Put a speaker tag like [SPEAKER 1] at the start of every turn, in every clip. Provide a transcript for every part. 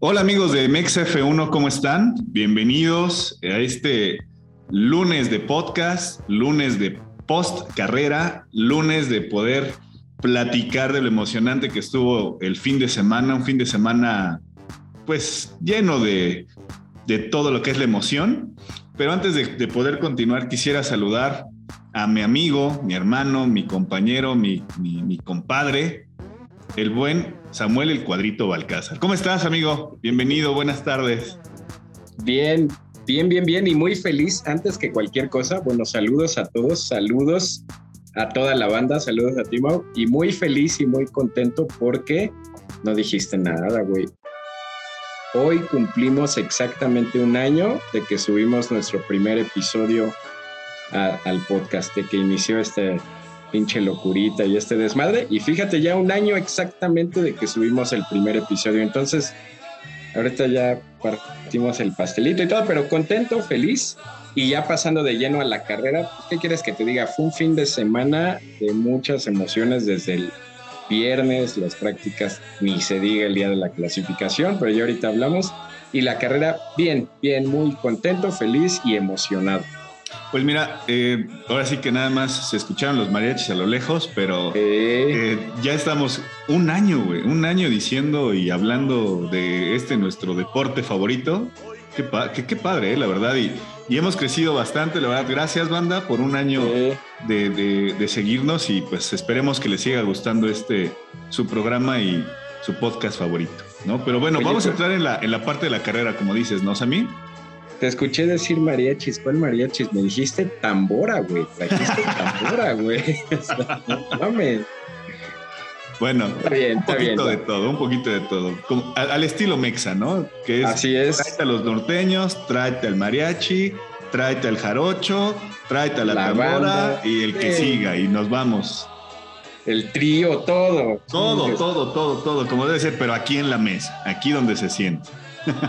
[SPEAKER 1] Hola amigos de MexF1, ¿cómo están? Bienvenidos a este lunes de podcast, lunes de post carrera, lunes de poder platicar de lo emocionante que estuvo el fin de semana, un fin de semana pues lleno de, todo lo que es la emoción. Pero antes de, poder continuar, quisiera saludar a mi amigo, mi hermano, mi compañero, mi, mi compadre, el buen Samuel el Cuadrito Balcázar. ¿Cómo estás, amigo? Bienvenido, buenas tardes.
[SPEAKER 2] Bien, bien, bien, bien y muy feliz antes que cualquier cosa. Bueno, saludos a todos, saludos a toda la banda, saludos a Timo y muy feliz y muy contento porque no dijiste nada, güey. Hoy cumplimos exactamente un año de que subimos nuestro primer episodio al podcast, de que inició este pinche locurita y este desmadre. Y fíjate, ya un año exactamente de que subimos el primer episodio. Entonces, ahorita ya partimos el pastelito y todo, pero contento, feliz. Y ya pasando de lleno a la carrera, ¿qué quieres que te diga? Fue un fin de semana de muchas emociones desde el viernes, las prácticas, ni se diga el día de la clasificación, pero ya ahorita hablamos. Y la carrera, bien, bien, muy contento, feliz y emocionado.
[SPEAKER 1] Pues mira, eh, ahora sí que nada más se escucharon los mariachis a lo lejos, pero eh, ya estamos un año, güey, un año diciendo y hablando de este nuestro deporte favorito. Qué, qué, padre, eh, la verdad. Y, hemos crecido bastante, la verdad. Gracias, banda, por un año de, seguirnos y pues esperemos que les siga gustando este su programa y su podcast favorito, ¿no? Pero bueno, vamos a entrar en la, en la parte de la carrera, como dices, ¿no, Sammy?
[SPEAKER 2] Te escuché decir mariachis. ¿Cuál mariachis? Me dijiste tambora, güey. Trajiste tambora, güey. mames.
[SPEAKER 1] Bueno, un poquito de todo, un poquito de todo. al, estilo mexa, ¿no?
[SPEAKER 2] Que es, Así es.
[SPEAKER 1] Tráete a los norteños, tráete al mariachi, tráete al jarocho, tráete a la, tambora y el que siga y nos vamos.
[SPEAKER 2] El trío, todo.
[SPEAKER 1] Todo, todo, todo, todo, como debe ser, pero aquí en la mesa, aquí donde se siente.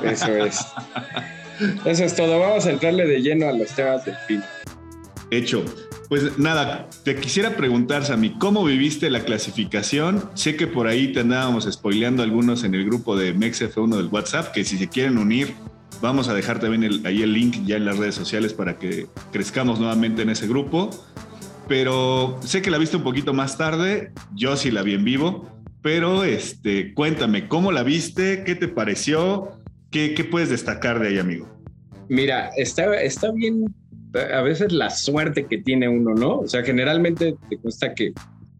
[SPEAKER 2] Eso es. Eso es todo. Vamos a entrarle de lleno a los temas del fin.
[SPEAKER 1] Hecho. Pues nada, te quisiera preguntar, Sammy, ¿cómo viviste la clasificación? Sé que por ahí te andábamos spoileando algunos en el grupo de MexF1 del WhatsApp, que si se quieren unir, vamos a dejar también ahí el link ya en las redes sociales para que crezcamos nuevamente en ese grupo. Pero sé que la viste un poquito más tarde, yo sí la vi en vivo, pero este, cuéntame, ¿cómo la viste? ¿Qué te pareció? ¿Qué, puedes destacar de ahí, amigo?
[SPEAKER 2] Mira, está, está bien, a veces la suerte que tiene uno, ¿no? O sea, generalmente te cuesta que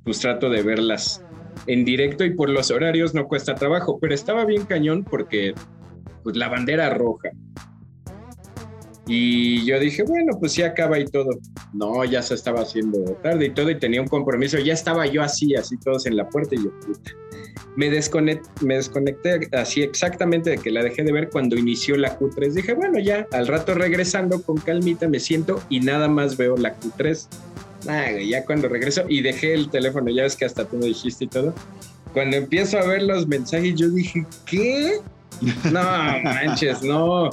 [SPEAKER 2] pues trato de verlas en directo y por los horarios no cuesta trabajo, pero estaba bien cañón porque pues la bandera roja. Y yo dije, bueno, pues sí acaba y todo. No, ya se estaba haciendo tarde y todo y tenía un compromiso. Ya estaba yo así, así todos en la puerta y yo, puta me desconecté, me desconecté así exactamente de que la dejé de ver cuando inició la Q3. Dije, bueno, ya al rato regresando con calmita me siento y nada más veo la Q3. ya cuando regreso y dejé el teléfono, ya ves que hasta tú me dijiste y todo. Cuando empiezo a ver los mensajes, yo dije, ¿qué? No, manches, no.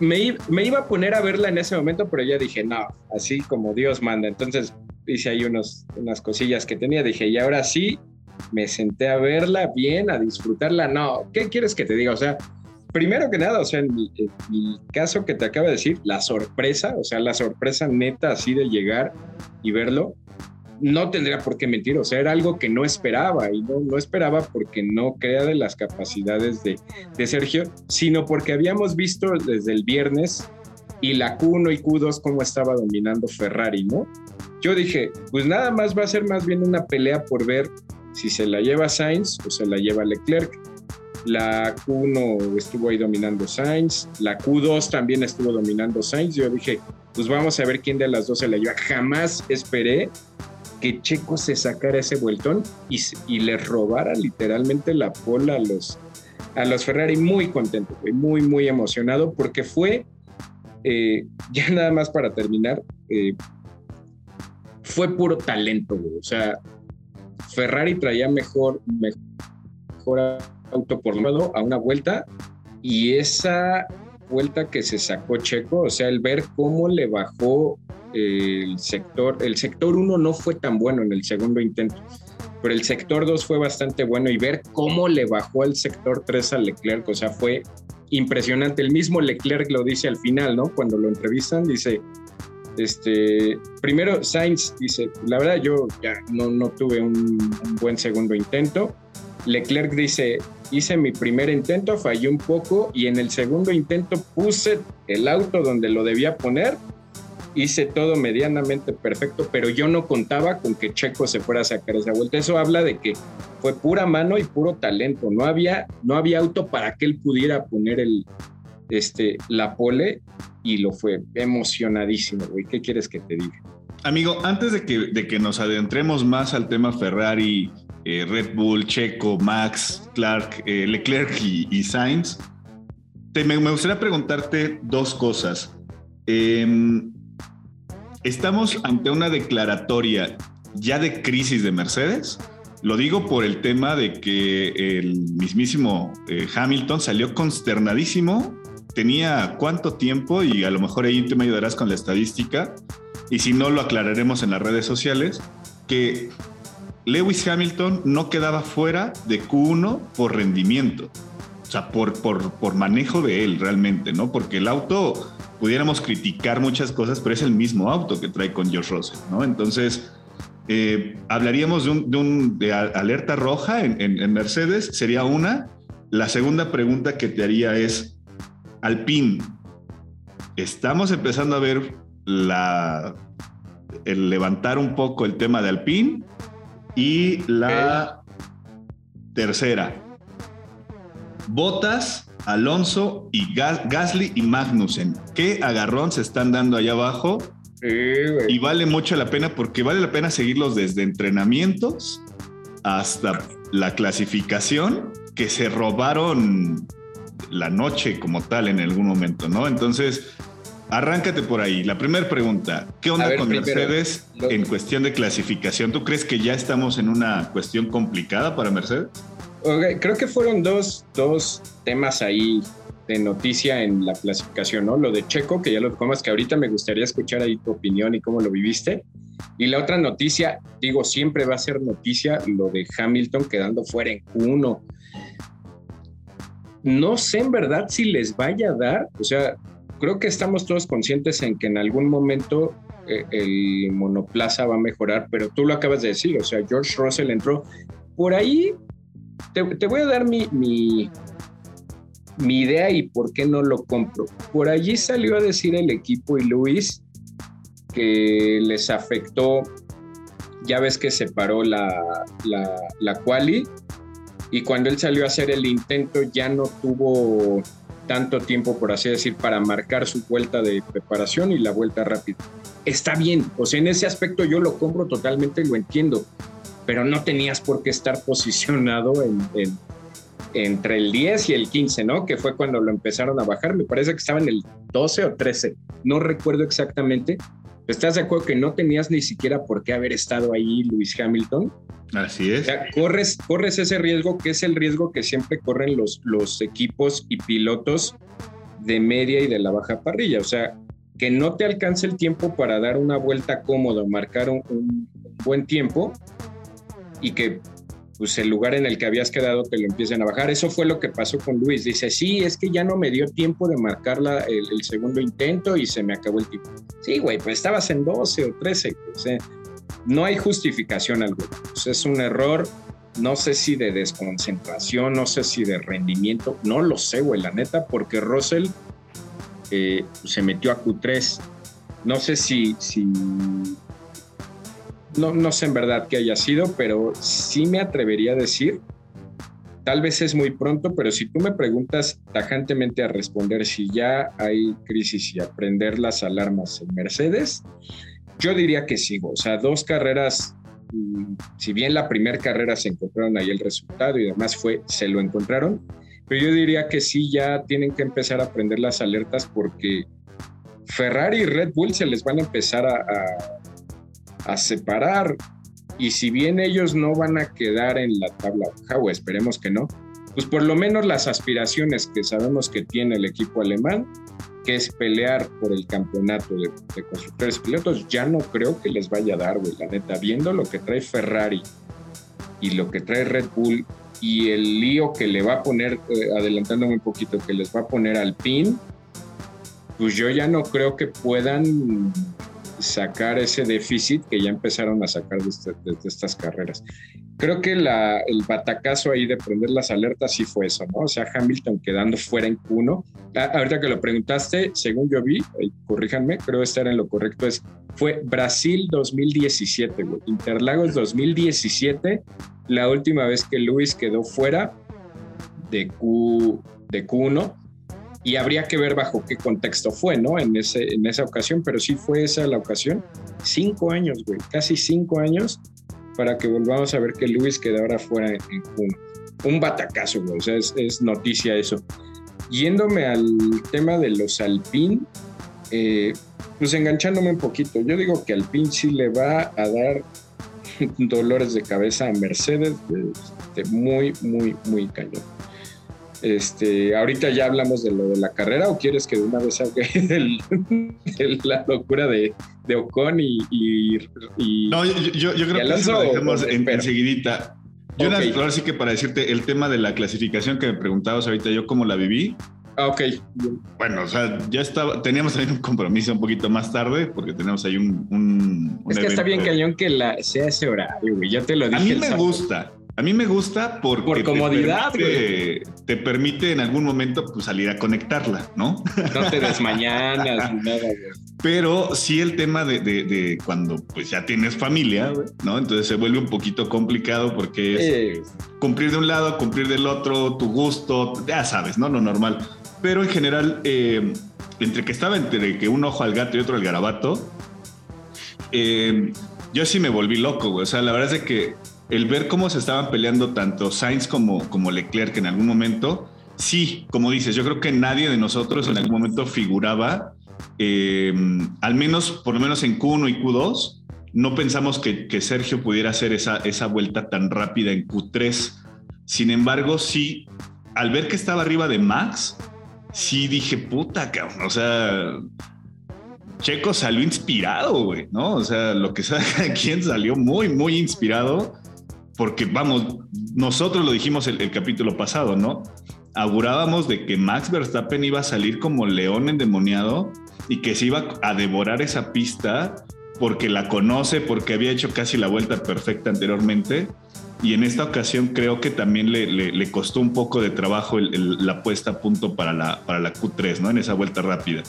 [SPEAKER 2] Me, me, iba a poner a verla en ese momento, pero ya dije, no, así como Dios manda. Entonces hice ahí unos, unas cosillas que tenía. Dije, y ahora sí, me senté a verla bien, a disfrutarla. No, ¿qué quieres que te diga? O sea, primero que nada, o sea, en mi, caso que te acabo de decir, la sorpresa, o sea, la sorpresa neta así de llegar y verlo, no tendría por qué mentir, o sea, era algo que no esperaba y no, esperaba porque no crea de las capacidades de, de Sergio, sino porque habíamos visto desde el viernes y la Q1 y Q2 cómo estaba dominando Ferrari, ¿no? Yo dije, pues nada más va a ser más bien una pelea por ver si se la lleva Sainz o se la lleva Leclerc. La Q1 estuvo ahí dominando Sainz, la Q2 también estuvo dominando Sainz. Yo dije, pues vamos a ver quién de las dos se la lleva. Jamás esperé que Checo se sacara ese vueltón y, y le robara literalmente la pola a los, a los Ferrari. Muy contento, muy, muy emocionado porque fue, eh, ya nada más para terminar, eh, fue puro talento, O sea, Ferrari traía mejor, mejor auto por lado a una vuelta y esa vuelta que se sacó Checo, o sea, el ver cómo le bajó el sector, el sector 1 no fue tan bueno en el segundo intento, pero el sector 2 fue bastante bueno y ver cómo le bajó el sector 3 a Leclerc, o sea, fue impresionante. El mismo Leclerc lo dice al final, ¿no? Cuando lo entrevistan, dice, este, primero Sainz dice, la verdad yo ya no, no tuve un, buen segundo intento. Leclerc dice, hice mi primer intento, fallé un poco y en el segundo intento puse el auto donde lo debía poner, hice todo medianamente perfecto, pero yo no contaba con que Checo se fuera a sacar esa vuelta. Eso habla de que fue pura mano y puro talento. No había, no había auto para que él pudiera poner el, este, la pole y lo fue emocionadísimo, güey. ¿Qué quieres que te diga?
[SPEAKER 1] Amigo, antes de que, de que nos adentremos más al tema Ferrari, eh, Red Bull, Checo, Max, Clark, eh, Leclerc y, Sainz, me, gustaría preguntarte dos cosas. Em, estamos ante una declaratoria ya de crisis de Mercedes. Lo digo por el tema de que el mismísimo eh, Hamilton salió consternadísimo. Tenía cuánto tiempo y a lo mejor ahí te me ayudarás con la estadística. Y si no, lo aclararemos en las redes sociales. Que Lewis Hamilton no quedaba fuera de Q1 por rendimiento. O sea, por, por, por manejo de él realmente, ¿no? Porque el auto, pudiéramos criticar muchas cosas, pero es el mismo auto que trae con George Russell, ¿no? Entonces, eh, hablaríamos de, un, de, alerta roja en, Mercedes, sería una. La segunda pregunta que te haría es, Alpine, estamos empezando a ver la, el levantar un poco el tema de Alpine y la tercera, Botas, Alonso y Gasly y Magnussen. ¿Qué agarrón se están dando allá abajo? y vale mucho la pena porque vale la pena seguirlos desde entrenamientos hasta la clasificación que se robaron la noche como tal en algún momento, ¿no? Entonces, arráncate por ahí. La primera pregunta, ¿qué onda con Mercedes en cuestión de clasificación? ¿Tú crees que ya estamos en una cuestión complicada para Mercedes?
[SPEAKER 2] creo que fueron dos, dos temas ahí de noticia en la clasificación, ¿no? Lo de Checo, que ya lo comas, que ahorita me gustaría escuchar ahí tu opinión y cómo lo viviste. Y la otra noticia, digo, siempre va a ser noticia lo de Hamilton quedando fuera en Q1. No sé en verdad si les vaya a dar, o sea, creo que estamos todos conscientes en que en algún momento eh, el monoplaza va a mejorar, pero tú lo acabas de decir, o sea, George Russell entró por ahí. Te, voy a dar mi, mi, mi idea y por qué no lo compro. Por allí salió a decir el equipo y Luis que les afectó, ya ves que se paró la, la, la quali y cuando él salió a hacer el intento ya no tuvo tanto tiempo, por así decir, para marcar su vuelta de preparación y la vuelta rápida. Está bien, o sea, en ese aspecto yo lo compro totalmente, lo entiendo, pero no tenías por qué estar posicionado en, en entre el 10 y el 15, ¿no? Que fue cuando lo empezaron a bajar. Me parece que estaba en el 12 o 13. No recuerdo exactamente. ¿Estás de acuerdo que no tenías ni siquiera por qué haber estado ahí Luis Hamilton?
[SPEAKER 1] Así es.
[SPEAKER 2] corres, corres ese riesgo que es el riesgo que siempre corren los, los equipos y pilotos de media y de la baja parrilla. O sea, que no te alcance el tiempo para dar una vuelta cómoda, marcar un buen tiempo y que pues el lugar en el que habías quedado te lo empiecen a bajar. Eso fue lo que pasó con Luis. Dice, sí, es que ya no me dio tiempo de marcar el, segundo intento y se me acabó el tiempo. Sí, güey, pues estabas en 12 o 13. no hay justificación alguna. Pues es un error, no sé si de desconcentración, no sé si de rendimiento, no lo sé, güey, la neta, porque Russell eh, se metió a Q3. No sé si, si no, no sé en verdad qué haya sido, pero sí me atrevería a decir, tal vez es muy pronto, pero si tú me preguntas tajantemente a responder si ya hay crisis y aprender las alarmas en Mercedes, yo diría que sigo. O sea, dos carreras, mm, si bien la primera carrera se encontraron ahí el resultado y demás fue, se lo encontraron, pero yo diría que sí ya tienen que empezar a aprender las alertas porque Ferrari y Red Bull se les van a empezar a a separar. Y si bien ellos no van a quedar en la tabla o esperemos que no, pues por lo menos las aspiraciones que sabemos que tiene el equipo alemán que es pelear por el campeonato de, constructores pilotos, ya no creo que les vaya a dar, güey, la neta, viendo lo que trae Ferrari y lo que trae Red Bull y el lío que le va a poner, eh, adelantándome un poquito, que les va a poner al PIN, pues yo ya no creo que puedan sacar ese déficit que ya empezaron a sacar de, este, estas carreras. Creo que el batacazo ahí de prender las alertas sí fue eso, ¿no? O sea, Hamilton quedando fuera en Q1. Ah, ahorita que lo preguntaste, según yo vi, corríjanme, creo estar en lo correcto, es fue Brasil 2017, Interlagos 2017, la última vez que Luis quedó fuera de, Q, de Q1 y habría que ver bajo qué contexto fue, ¿no? En, ese, en esa ocasión, pero sí fue esa la ocasión. Cinco años, güey, casi cinco años para que volvamos a ver que Luis quedara fuera en, Q1. Un batacazo, güey, o sea, es, noticia eso. Yéndome al tema de los Alpine, eh, pues enganchándome un poquito, yo digo que Alpine sí le va a dar dolores de cabeza a Mercedes de, muy, muy, muy cañón. Este, ahorita ya hablamos de lo de la carrera o quieres que de una vez salga de la locura de, de Ocon y,
[SPEAKER 1] No, yo, creo que lo dejamos en, enseguidita. Yo ahora sí que para decirte el tema de la clasificación que me preguntabas ahorita, yo cómo la viví.
[SPEAKER 2] Ah, ok.
[SPEAKER 1] Bueno, o sea, ya estaba, teníamos también un compromiso un poquito más tarde, porque tenemos ahí un. un,
[SPEAKER 2] es que está bien cañón que la, sea ese horario, güey. Ya te lo dije.
[SPEAKER 1] A mí me gusta. A mí me gusta porque
[SPEAKER 2] por comodidad,
[SPEAKER 1] te te permite en algún momento pues, salir a conectarla, ¿no?
[SPEAKER 2] No te desmañanas ni nada, güey.
[SPEAKER 1] Pero sí el tema de, de, cuando pues ya tienes familia, ¿no? Entonces se vuelve un poquito complicado porque es cumplir de un lado, cumplir del otro, tu gusto, ya sabes, ¿no? Lo normal. Pero en general, eh, entre que estaba entre que un ojo al gato y otro al garabato, eh, yo sí me volví loco, güey. O sea, la verdad es que el ver cómo se estaban peleando tanto Sainz como, como Leclerc en algún momento, sí, como dices, yo creo que nadie de nosotros en algún momento figuraba, eh, al menos, por lo menos en Q1 y Q2, no pensamos que, Sergio pudiera hacer esa, esa vuelta tan rápida en Q3. Sin embargo, sí, al ver que estaba arriba de Max, sí dije, puta, cabrón, o sea, Checo salió inspirado, güey, ¿no? O sea, lo que sabe quién salió muy, muy inspirado porque vamos, nosotros lo dijimos el, capítulo pasado, ¿no? Augurábamos de que Max Verstappen iba a salir como león endemoniado y que se iba a devorar esa pista porque la conoce, porque había hecho casi la vuelta perfecta anteriormente. Y en esta ocasión creo que también le, costó un poco de trabajo la puesta a punto para la, para la Q3, ¿no? En esa vuelta rápida.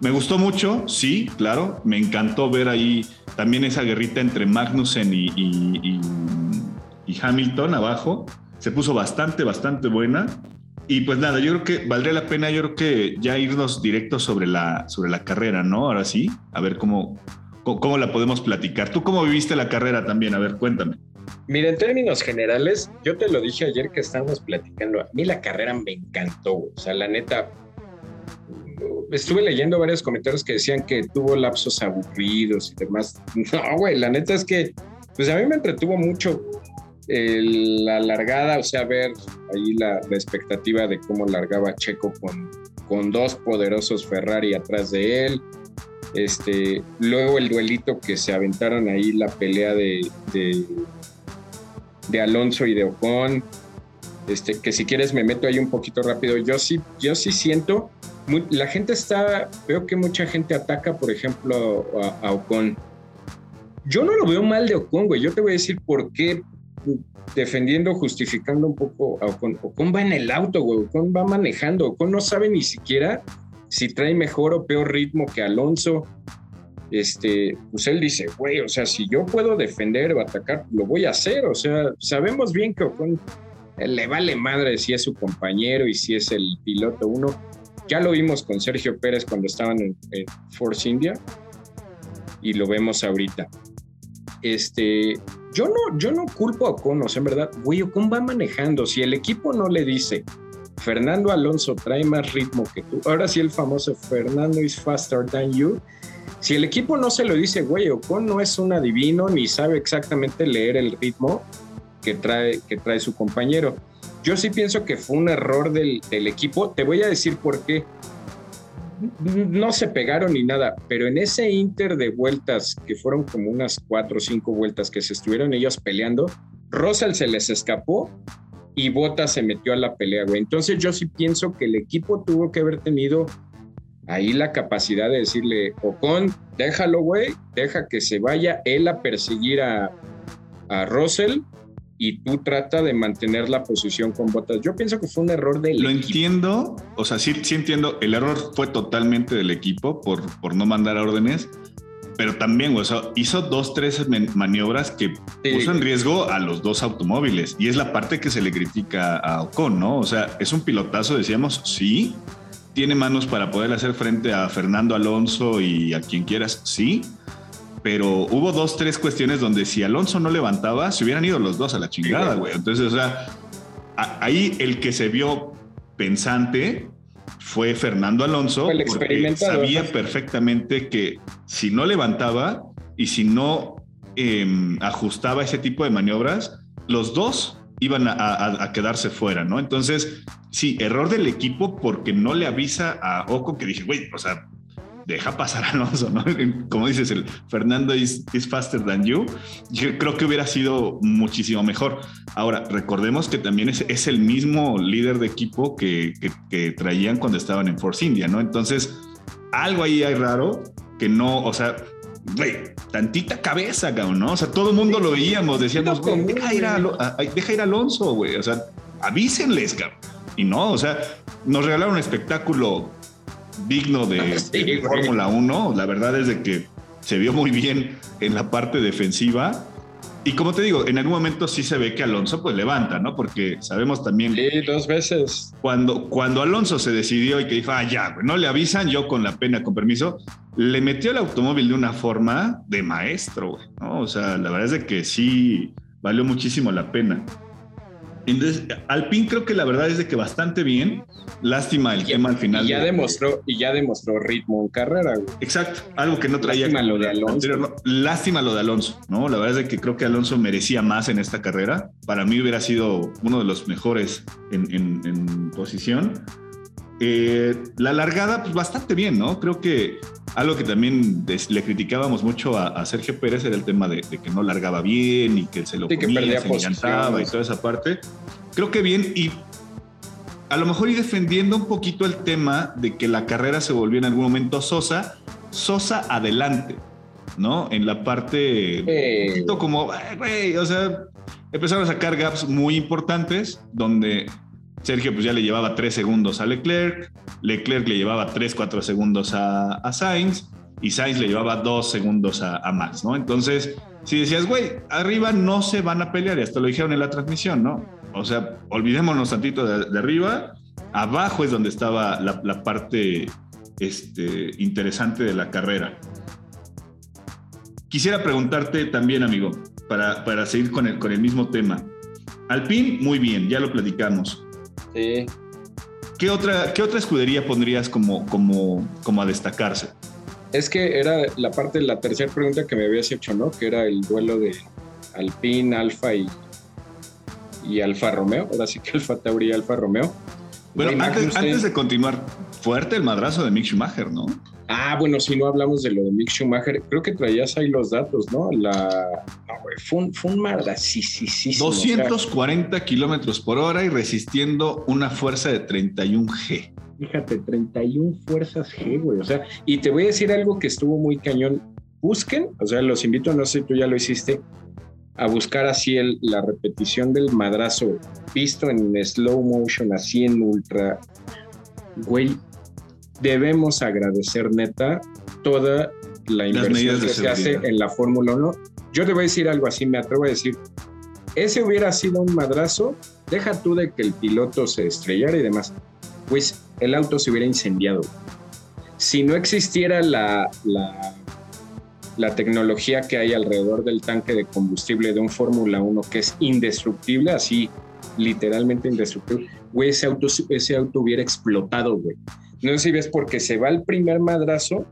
[SPEAKER 1] Me gustó mucho, sí, claro. Me encantó ver ahí también esa guerrita entre Magnussen y y Hamilton abajo. Se puso bastante, bastante buena. Y pues nada, yo creo que valdría la pena, yo creo que ya irnos directo sobre la, sobre la carrera, ¿no? Ahora sí, a ver cómo, cómo la podemos platicar. ¿Tú cómo viviste la carrera también? A ver, cuéntame.
[SPEAKER 2] Mira, en términos generales, yo te lo dije ayer que estábamos platicando, a mí la carrera me encantó, o sea, la neta, estuve leyendo varios comentarios que decían que tuvo lapsos aburridos y demás. No, güey, la neta es que, pues a mí me entretuvo mucho la largada, o sea, ver ahí la, expectativa de cómo largaba Checo con, con dos poderosos Ferrari atrás de él. Este, luego el duelito que se aventaron ahí, la pelea de, de, Alonso y de Ocon. Este, que si quieres me meto ahí un poquito rápido. Yo sí, yo sí siento, la gente está, veo que mucha gente ataca, por ejemplo, a, a Ocon. Yo no lo veo mal de Ocon, güey. Yo te voy a decir por qué defendiendo, justificando un poco a Ocon. Va en el auto, güey. Ocon va manejando. Ocon no sabe ni siquiera si trae mejor o peor ritmo que Alonso. Este, pues él dice, güey, o sea, si yo puedo defender o atacar, lo voy a hacer. O sea, sabemos bien que Ocon le vale madre si es su compañero y si es el piloto uno. Ya lo vimos con Sergio Pérez cuando estaban en, en Force India y lo vemos ahorita. Este, yo no, yo no culpo a Ocon, en verdad, güey, Ocon va manejando. Si el equipo no le dice, Fernando Alonso trae más ritmo que tú, ahora sí el famoso Fernando is faster than you. Si el equipo no se lo dice, güey, Ocon no es un adivino ni sabe exactamente leer el ritmo que trae, que trae su compañero. Yo sí pienso que fue un error del equipo. Te voy a decir por qué. No se pegaron ni nada, pero en ese inter de vueltas, que fueron como unas cuatro o cinco vueltas que se estuvieron ellos peleando, Russell se les escapó y Bottas se metió a la pelea, güey. Entonces yo sí pienso que el equipo tuvo que haber tenido ahí la capacidad de decirle, Ocon, déjalo, güey, deja que se vaya él a perseguir a, a Russell y tú trata de mantener la posición con botas. Yo pienso que fue un error del
[SPEAKER 1] Lo entiendo, o sea, sí, sí entiendo, el error fue totalmente del equipo por, por no mandar órdenes, pero también, o sea, hizo dos, tres maniobras que puso en riesgo a los dos automóviles y es la parte que se le critica a Ocon, ¿no? O sea, es un pilotazo, decíamos, sí, tiene manos para poder hacer frente a Fernando Alonso y a quien quieras, sí, pero hubo dos, tres cuestiones donde si Alonso no levantaba, se hubieran ido los dos a la chingada, güey. Entonces, o sea, ahí el que se vio pensante fue Fernando Alonso, porque sabía perfectamente que si no levantaba y si no em, ajustaba ese tipo de maniobras, los dos iban a, a, quedarse fuera, ¿no? Entonces, sí, error del equipo porque no le avisa a Oco que dije, güey, o sea, deja pasar a Alonso, ¿no? Como dices, el Fernando is, faster than you. Yo creo que hubiera sido muchísimo mejor. Ahora, recordemos que también es, es el mismo líder de equipo que, que, traían cuando estaban en Force India, ¿no? Entonces, algo ahí hay raro que no, o sea, güey, tantita cabeza, ¿no? O sea, todo el mundo lo veíamos, decíamos, güey, deja ir a, deja ir a Alonso, güey, o sea, avísenles, cabrón. Y no, o sea, nos regalaron un espectáculo digno de, Fórmula 1. La verdad es de que se vio muy bien en la parte defensiva. Y como te digo, en algún momento sí se ve que Alonso pues levanta, ¿no? Porque sabemos también...
[SPEAKER 2] Sí, dos veces.
[SPEAKER 1] Cuando, cuando Alonso se decidió y que dijo, ah, ya, no le avisan, yo con la pena, con permiso, le metió el automóvil de una forma de maestro, ¿no? O sea, la verdad es de que sí valió muchísimo la pena. Entonces, Alpine creo que la verdad es de que bastante bien. Lástima el tema al final.
[SPEAKER 2] Y ya demostró, y ya demostró ritmo en carrera,
[SPEAKER 1] Exacto, algo que no traía.
[SPEAKER 2] Lástima lo de Alonso.
[SPEAKER 1] Lástima lo de Alonso, ¿no? La verdad es de que creo que Alonso merecía más en esta carrera. Para mí hubiera sido uno de los mejores en, posición. Eh, la largada, pues bastante bien, ¿no? Creo que algo que también le criticábamos mucho a, Sergio Pérez era el tema de, que no largaba bien y que se lo comía, se encantaba y toda esa parte. Creo que bien y a lo mejor y defendiendo un poquito el tema de que la carrera se volvió en algún momento sosa, sosa adelante, ¿no? En la parte un poquito como, güey, o sea, empezaron a sacar gaps muy importantes donde Sergio pues ya le llevaba tres segundos a Leclerc, Leclerc le llevaba tres, cuatro segundos a, Sainz y Sainz le llevaba dos segundos a, Max, ¿no? Entonces, si decías, güey, arriba no se van a pelear, y hasta lo dijeron en la transmisión, ¿no? O sea, olvidémonos tantito de, arriba, abajo es donde estaba la, parte este, interesante de la carrera. Quisiera preguntarte también, amigo, para, para seguir con el, con el mismo tema. Alpine, muy bien, ya lo platicamos.
[SPEAKER 2] Sí.
[SPEAKER 1] ¿Qué otra, qué otra escudería pondrías como, como, como a destacarse?
[SPEAKER 2] Es que era la parte la tercera pregunta que me habías hecho, ¿no? Que era el duelo de Alpine, Alfa y, y Alfa Romeo. Ahora sí que Alfa Tauri y Alfa Romeo.
[SPEAKER 1] Bueno, antes, antes, de continuar, fuerte el madrazo de Mick Schumacher, ¿no?
[SPEAKER 2] Ah, bueno, si no hablamos de lo de Mick Schumacher, creo que traías ahí los datos, ¿no? La, fue un, fue un sí, sí, sí.
[SPEAKER 1] 240 kilómetros por hora y resistiendo una fuerza de 31 G.
[SPEAKER 2] Fíjate, 31 fuerzas G, güey. O sea, y te voy a decir algo que estuvo muy cañón. Busquen, o sea, los invito, no sé si tú ya lo hiciste, a buscar así el, la repetición del madrazo visto en slow motion, así en ultra. Güey, debemos agradecer neta toda la inversión que se hace en la Fórmula 1. Yo te voy a decir algo así, me atrevo a decir, ese hubiera sido un madrazo, deja tú de que el piloto se estrellara y demás, pues el auto se hubiera incendiado. Si no existiera la, la, la tecnología que hay alrededor del tanque de combustible de un Fórmula 1 que es indestructible, así literalmente indestructible, güey, ese auto, ese auto hubiera explotado, güey. No sé si ves porque se va el primer madrazo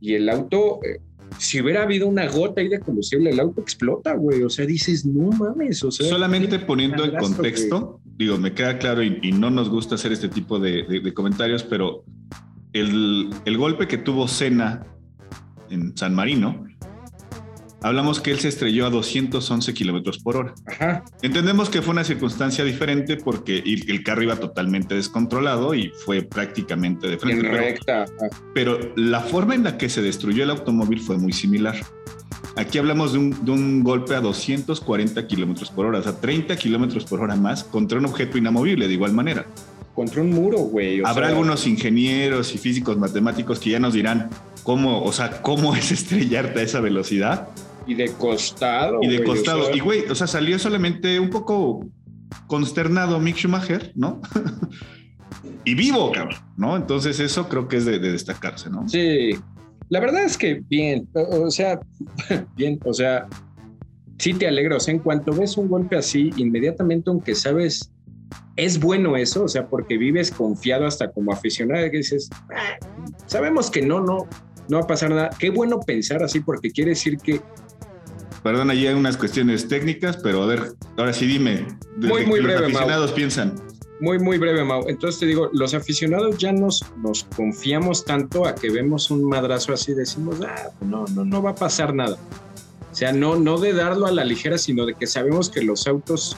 [SPEAKER 2] y el auto, eh, si hubiera habido una gota ahí de combustible, el auto explota, güey. O sea, dices, no mames. O sea,
[SPEAKER 1] solamente poniendo el contexto, digo, me queda claro y, no nos gusta hacer este tipo de, comentarios, pero el, el golpe que tuvo Senna en San Marino, hablamos que él se estrelló a 211 kilómetros por hora. Ajá. Entendemos que fue una circunstancia diferente porque el carro iba totalmente descontrolado y fue prácticamente de frente.
[SPEAKER 2] recta.
[SPEAKER 1] Pero, la forma en la que se destruyó el automóvil fue muy similar. Aquí hablamos de un, de un golpe a 240 kilómetros por hora, o sea, 30 kilómetros por hora más contra un objeto inamovible de igual manera.
[SPEAKER 2] Contra un muro, güey.
[SPEAKER 1] Habrá algunos ingenieros y físicos matemáticos que ya nos dirán cómo, o sea, cómo es estrellarte a esa velocidad
[SPEAKER 2] y de costado.
[SPEAKER 1] Y de costado. y güey, o sea, salió solamente un poco consternado Mick Schumacher, ¿no? y vivo, cabrón, ¿no? Entonces eso creo que es de, destacarse, ¿no?
[SPEAKER 2] Sí. La verdad es que bien, o sea, bien, o sea, sí te alegro. O sea, en cuanto ves un golpe así, inmediatamente, aunque sabes, es bueno eso, o sea, porque vives confiado hasta como aficionado, que dices, ah, sabemos que no, no, no va a pasar nada. Qué bueno pensar así, porque quiere decir que
[SPEAKER 1] Perdón, allí hay unas cuestiones técnicas, pero a ver, ahora sí dime.
[SPEAKER 2] Muy, muy breve,
[SPEAKER 1] Los aficionados piensan.
[SPEAKER 2] Muy, muy breve, Mau. Entonces te digo, los aficionados ya nos, nos confiamos tanto a que vemos un madrazo así y decimos, ah, no, no, no va a pasar nada. O sea, no, no de darlo a la ligera, sino de que sabemos que los autos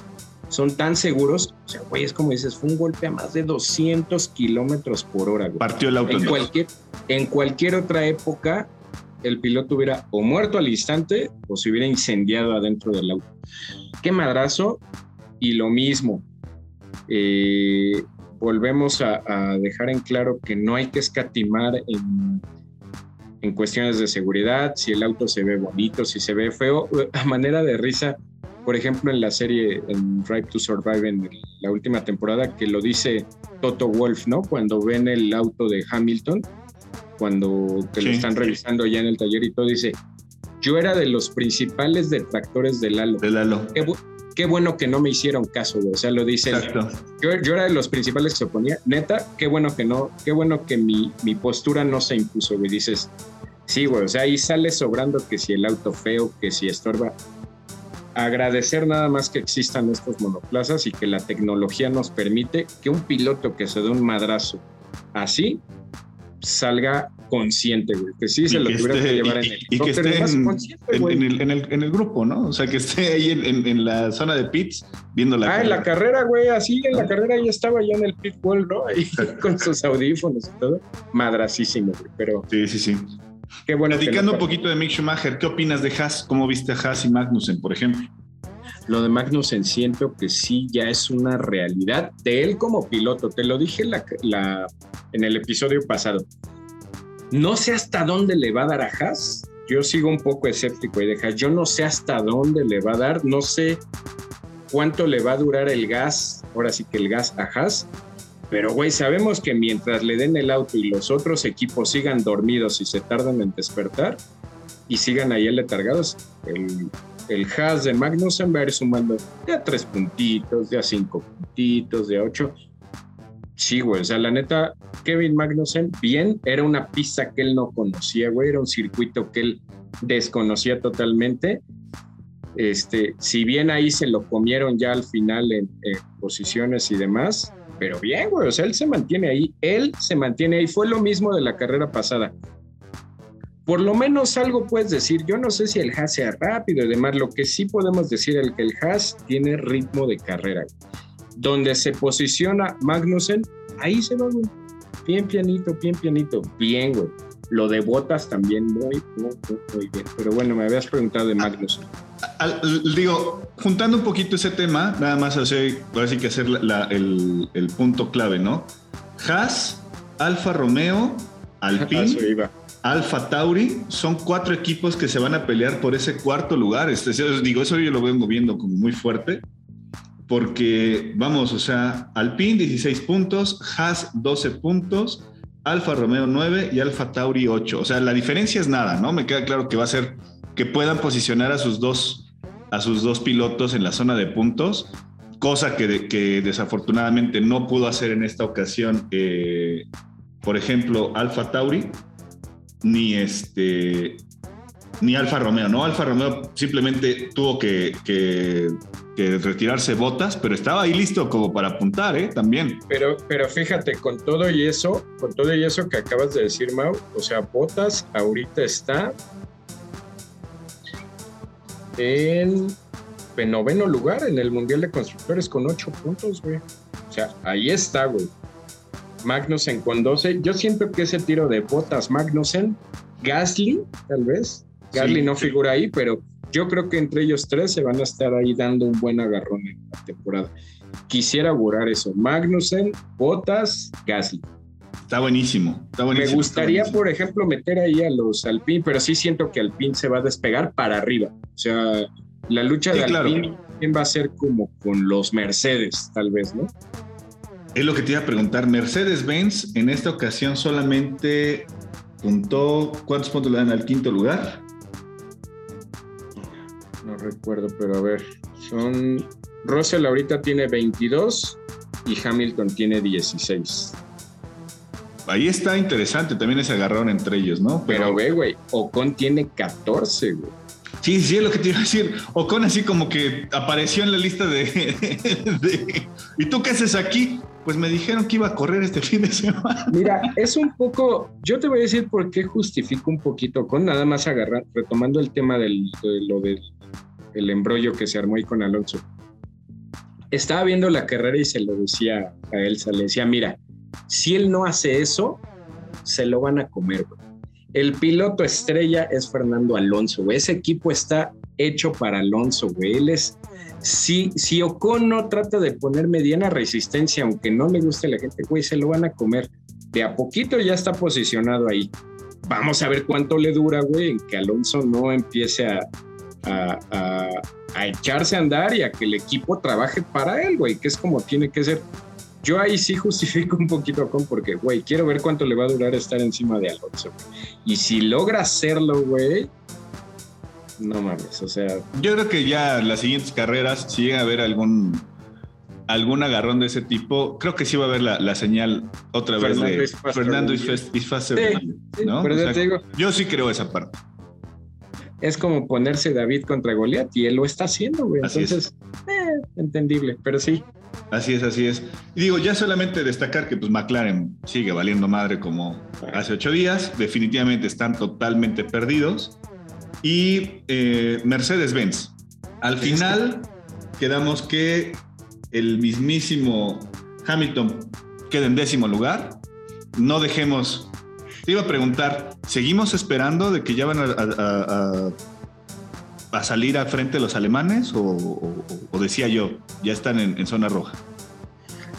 [SPEAKER 2] son tan seguros. O sea, güey, es como dices, fue un golpe a más de 200 kilómetros por hora.
[SPEAKER 1] Partió el auto.
[SPEAKER 2] En cualquier, en cualquier otra época, el piloto hubiera o muerto al instante o se hubiera incendiado adentro del auto. Qué madrazo. Y lo mismo, eh, volvemos a, dejar en claro que no hay que escatimar en, cuestiones de seguridad, si el auto se ve bonito, si se ve feo, a manera de risa, por ejemplo en la serie en Drive to Survive en la última temporada, que lo dice Toto Wolf, ¿no? Cuando ven el auto de Hamilton, cuando te lo están revisando ya en el taller y todo, dice, yo era de los principales detractores del Lalo.
[SPEAKER 1] De Lalo.
[SPEAKER 2] Qué, bueno que no me hicieron caso, O sea, lo dice. Yo, yo, era de los principales que se oponía. Neta, qué bueno que no, qué bueno que mi, mi postura no se impuso, güey. Dices, sí, güey, o sea, ahí sale sobrando que si el auto feo, que si estorba. Agradecer nada más que existan estos monoplazas y que la tecnología nos permite que un piloto que se dé un madrazo así salga consciente, güey. Que sí se lo tuviera que llevar en el
[SPEAKER 1] Y que esté en, el, grupo, ¿no? O sea, que esté ahí en, la zona de pits viendo la
[SPEAKER 2] Ah, en la carrera, güey, así en la carrera ya estaba ya en el pit wall, ¿no? Ahí con sus audífonos y todo. Madrasísimo, güey, pero...
[SPEAKER 1] Sí, sí, sí.
[SPEAKER 2] Qué bueno.
[SPEAKER 1] Platicando un poquito de Mick Schumacher, ¿qué opinas de Haas? ¿Cómo viste a Haas y Magnussen, por ejemplo?
[SPEAKER 2] Lo de Magnussen siento que sí ya es una realidad de él como piloto. Te lo dije la, en el episodio pasado. No sé hasta dónde le va a dar a Haas. Yo sigo un poco escéptico y deja. Yo no sé hasta dónde le va a dar. No sé cuánto le va a durar el gas. Ahora sí que el gas a Haas. Pero, güey, sabemos que mientras le den el auto y los otros equipos sigan dormidos y se tardan en despertar y sigan ahí letargados, el el Haas de Magnussen va a ir sumando de a tres puntitos, de a cinco puntitos, de a ocho. Sí, güey, o sea, la neta, Kevin Magnussen, bien, era una pista que él no conocía, güey, era un circuito que él desconocía totalmente. Este, si bien ahí se lo comieron ya al final en, posiciones y demás, pero bien, güey, o sea, él se mantiene ahí, él se mantiene ahí, fue lo mismo de la carrera pasada por lo menos algo puedes decir. Yo no sé si el Haas sea rápido y demás. Lo que sí podemos decir es que el Haas tiene ritmo de carrera. Donde se posiciona Magnussen, ahí se va, güey. Bien pianito, bien pianito. Bien, güey. Lo de botas también muy, muy, muy, bien. Pero bueno, me habías preguntado de Magnussen.
[SPEAKER 1] digo, juntando un poquito ese tema, nada más así, sí que hacer el, el, punto clave, ¿no? Haas, Alfa Romeo, Alpine. Alfa Tauri, son cuatro equipos que se van a pelear por ese cuarto lugar. Este, digo, eso yo lo vengo viendo como muy fuerte, porque vamos, o sea, Alpine 16 puntos, Haas 12 puntos, Alfa Romeo 9 y Alfa Tauri 8. O sea, la diferencia es nada, ¿no? Me queda claro que va a ser que puedan posicionar a sus dos, a sus dos pilotos en la zona de puntos, cosa que, desafortunadamente no pudo hacer en esta ocasión, eh, por ejemplo, Alfa Tauri ni este ni Alfa Romeo, ¿no? Alfa Romeo simplemente tuvo que, retirarse botas, pero estaba ahí listo como para apuntar, ¿eh? También.
[SPEAKER 2] Pero, pero fíjate, con todo y eso, con todo y eso que acabas de decir, Mau, o sea, botas ahorita está en, en noveno lugar en el Mundial de Constructores con ocho puntos, güey. O sea, ahí está, güey. Magnussen con 12. Yo siento que ese tiro de botas Magnussen, Gasly, tal vez, Gasly no figura ahí, pero yo creo que entre ellos tres se van a estar ahí dando un buen agarrón en la temporada. Quisiera augurar eso. Magnussen, Botas, Gasly.
[SPEAKER 1] Está buenísimo, está buenísimo.
[SPEAKER 2] Me gustaría, por ejemplo, meter ahí a los Alpine, pero sí siento que Alpine se va a despegar para arriba. O sea, la lucha de Alpine va a ser como con los Mercedes, tal vez, ¿no?
[SPEAKER 1] Es lo que te iba a preguntar. Mercedes-Benz en esta ocasión solamente puntó, ¿cuántos puntos le dan al quinto lugar?
[SPEAKER 2] Recuerdo, pero a ver, son... Russell ahorita tiene 22 y Hamilton tiene 16.
[SPEAKER 1] Ahí está interesante también ese agarrón entre ellos, ¿no?
[SPEAKER 2] Pero, ve, güey, Ocon tiene 14, güey.
[SPEAKER 1] Sí, sí, es lo que te iba a decir. Ocon así como que apareció en la lista de, de, ¿Y tú qué haces aquí? Pues me dijeron que iba a correr este fin de semana.
[SPEAKER 2] Mira, es un poco... Yo te voy a decir por qué justifico un poquito con nada más agarrar, retomando el tema del, de lo del el embrollo que se armó ahí con Alonso. Estaba viendo la carrera y se lo decía a Elsa, le decía, mira, si él no hace eso, se lo van a comer. El piloto estrella es Fernando Alonso, Ese equipo está hecho para Alonso, güey. Él es, si, si Ocon no trata de poner mediana resistencia, aunque no le guste a la gente, güey, se lo van a comer. De a poquito ya está posicionado ahí. Vamos a ver cuánto le dura, güey, en que Alonso no empiece a, a, echarse a andar y a que el equipo trabaje para él, güey, que es como tiene que ser. Yo ahí sí justifico un poquito con porque, güey, quiero ver cuánto le va a durar estar encima de Alonso. Y si logra hacerlo, güey, no mames, o sea.
[SPEAKER 1] Yo creo que ya las siguientes carreras, si llega a haber algún algún agarrón de ese tipo, creo que sí va a haber la, señal otra vez de Fernando y faster, ¿no? yo sí creo esa parte
[SPEAKER 2] es como ponerse David contra Goliat y él lo está haciendo, güey. Entonces, eh, entendible, pero sí.
[SPEAKER 1] Así es, así es. Y digo, ya solamente destacar que pues McLaren sigue valiendo madre como hace ocho días, definitivamente están totalmente perdidos. Y eh, Mercedes-Benz, al final quedamos que el mismísimo Hamilton queda en décimo lugar. No dejemos te iba a preguntar, ¿seguimos esperando de que ya van a, salir a frente los alemanes o, decía yo, ya están en, zona roja?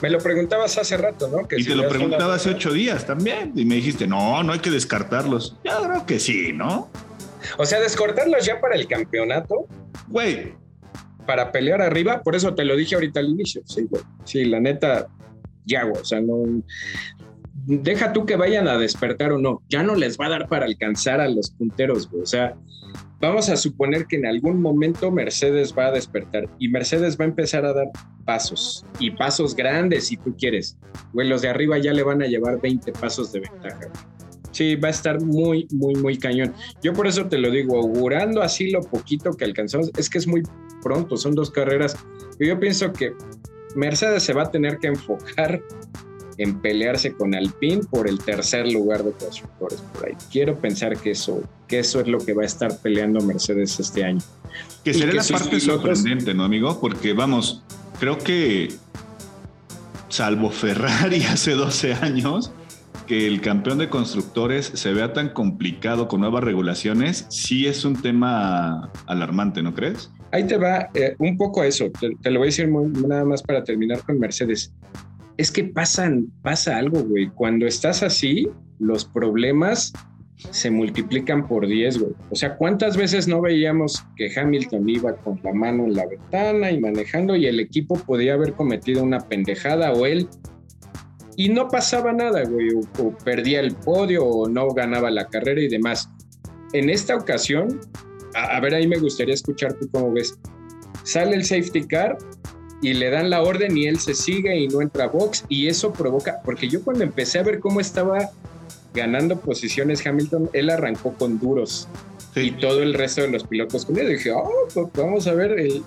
[SPEAKER 2] Me lo preguntabas hace rato, ¿no?
[SPEAKER 1] y te lo preguntaba hace ocho días también. Y me dijiste, no, no hay que descartarlos. Yo creo que sí, ¿no?
[SPEAKER 2] O sea, descartarlos ya para el campeonato.
[SPEAKER 1] Güey.
[SPEAKER 2] Para pelear arriba, por eso te lo dije ahorita al inicio. Sí, güey. Sí, la neta, ya, güey. O sea, no deja tú que vayan a despertar o no, ya no les va a dar para alcanzar a los punteros, güey. O sea, vamos a suponer que en algún momento Mercedes va a despertar y Mercedes va a empezar a dar pasos y pasos grandes si tú quieres. Güey, los de arriba ya le van a llevar 20 pasos de ventaja. Sí, va a estar muy, muy, muy cañón. Yo por eso te lo digo, augurando así lo poquito que alcanzamos, es que es muy pronto, son dos carreras. Yo pienso que Mercedes se va a tener que enfocar en pelearse con Alpine por el tercer lugar de constructores por ahí. Quiero pensar que eso, que eso es lo que va a estar peleando Mercedes este año.
[SPEAKER 1] Que sería la parte sorprendente, ¿no, amigo? Porque vamos, creo que salvo Ferrari hace 12 años, que el campeón de constructores se vea tan complicado con nuevas regulaciones, sí es un tema alarmante, ¿no crees?
[SPEAKER 2] Ahí te va eh, un poco a eso, te, lo voy a decir nada más para terminar con Mercedes es que pasan, pasa algo, güey. Cuando estás así, los problemas se multiplican por 10, güey. O sea, ¿cuántas veces no veíamos que Hamilton iba con la mano en la ventana y manejando y el equipo podía haber cometido una pendejada o él y no pasaba nada, güey, o, perdía el podio o no ganaba la carrera y demás. En esta ocasión, a, a ver, ahí me gustaría escuchar tú cómo ves. Sale el safety car y le dan la orden y él se sigue y no entra a box y eso provoca, porque yo cuando empecé a ver cómo estaba ganando posiciones Hamilton, él arrancó con duros. y todo el resto de los pilotos con él. dije, oh, pues vamos a ver el,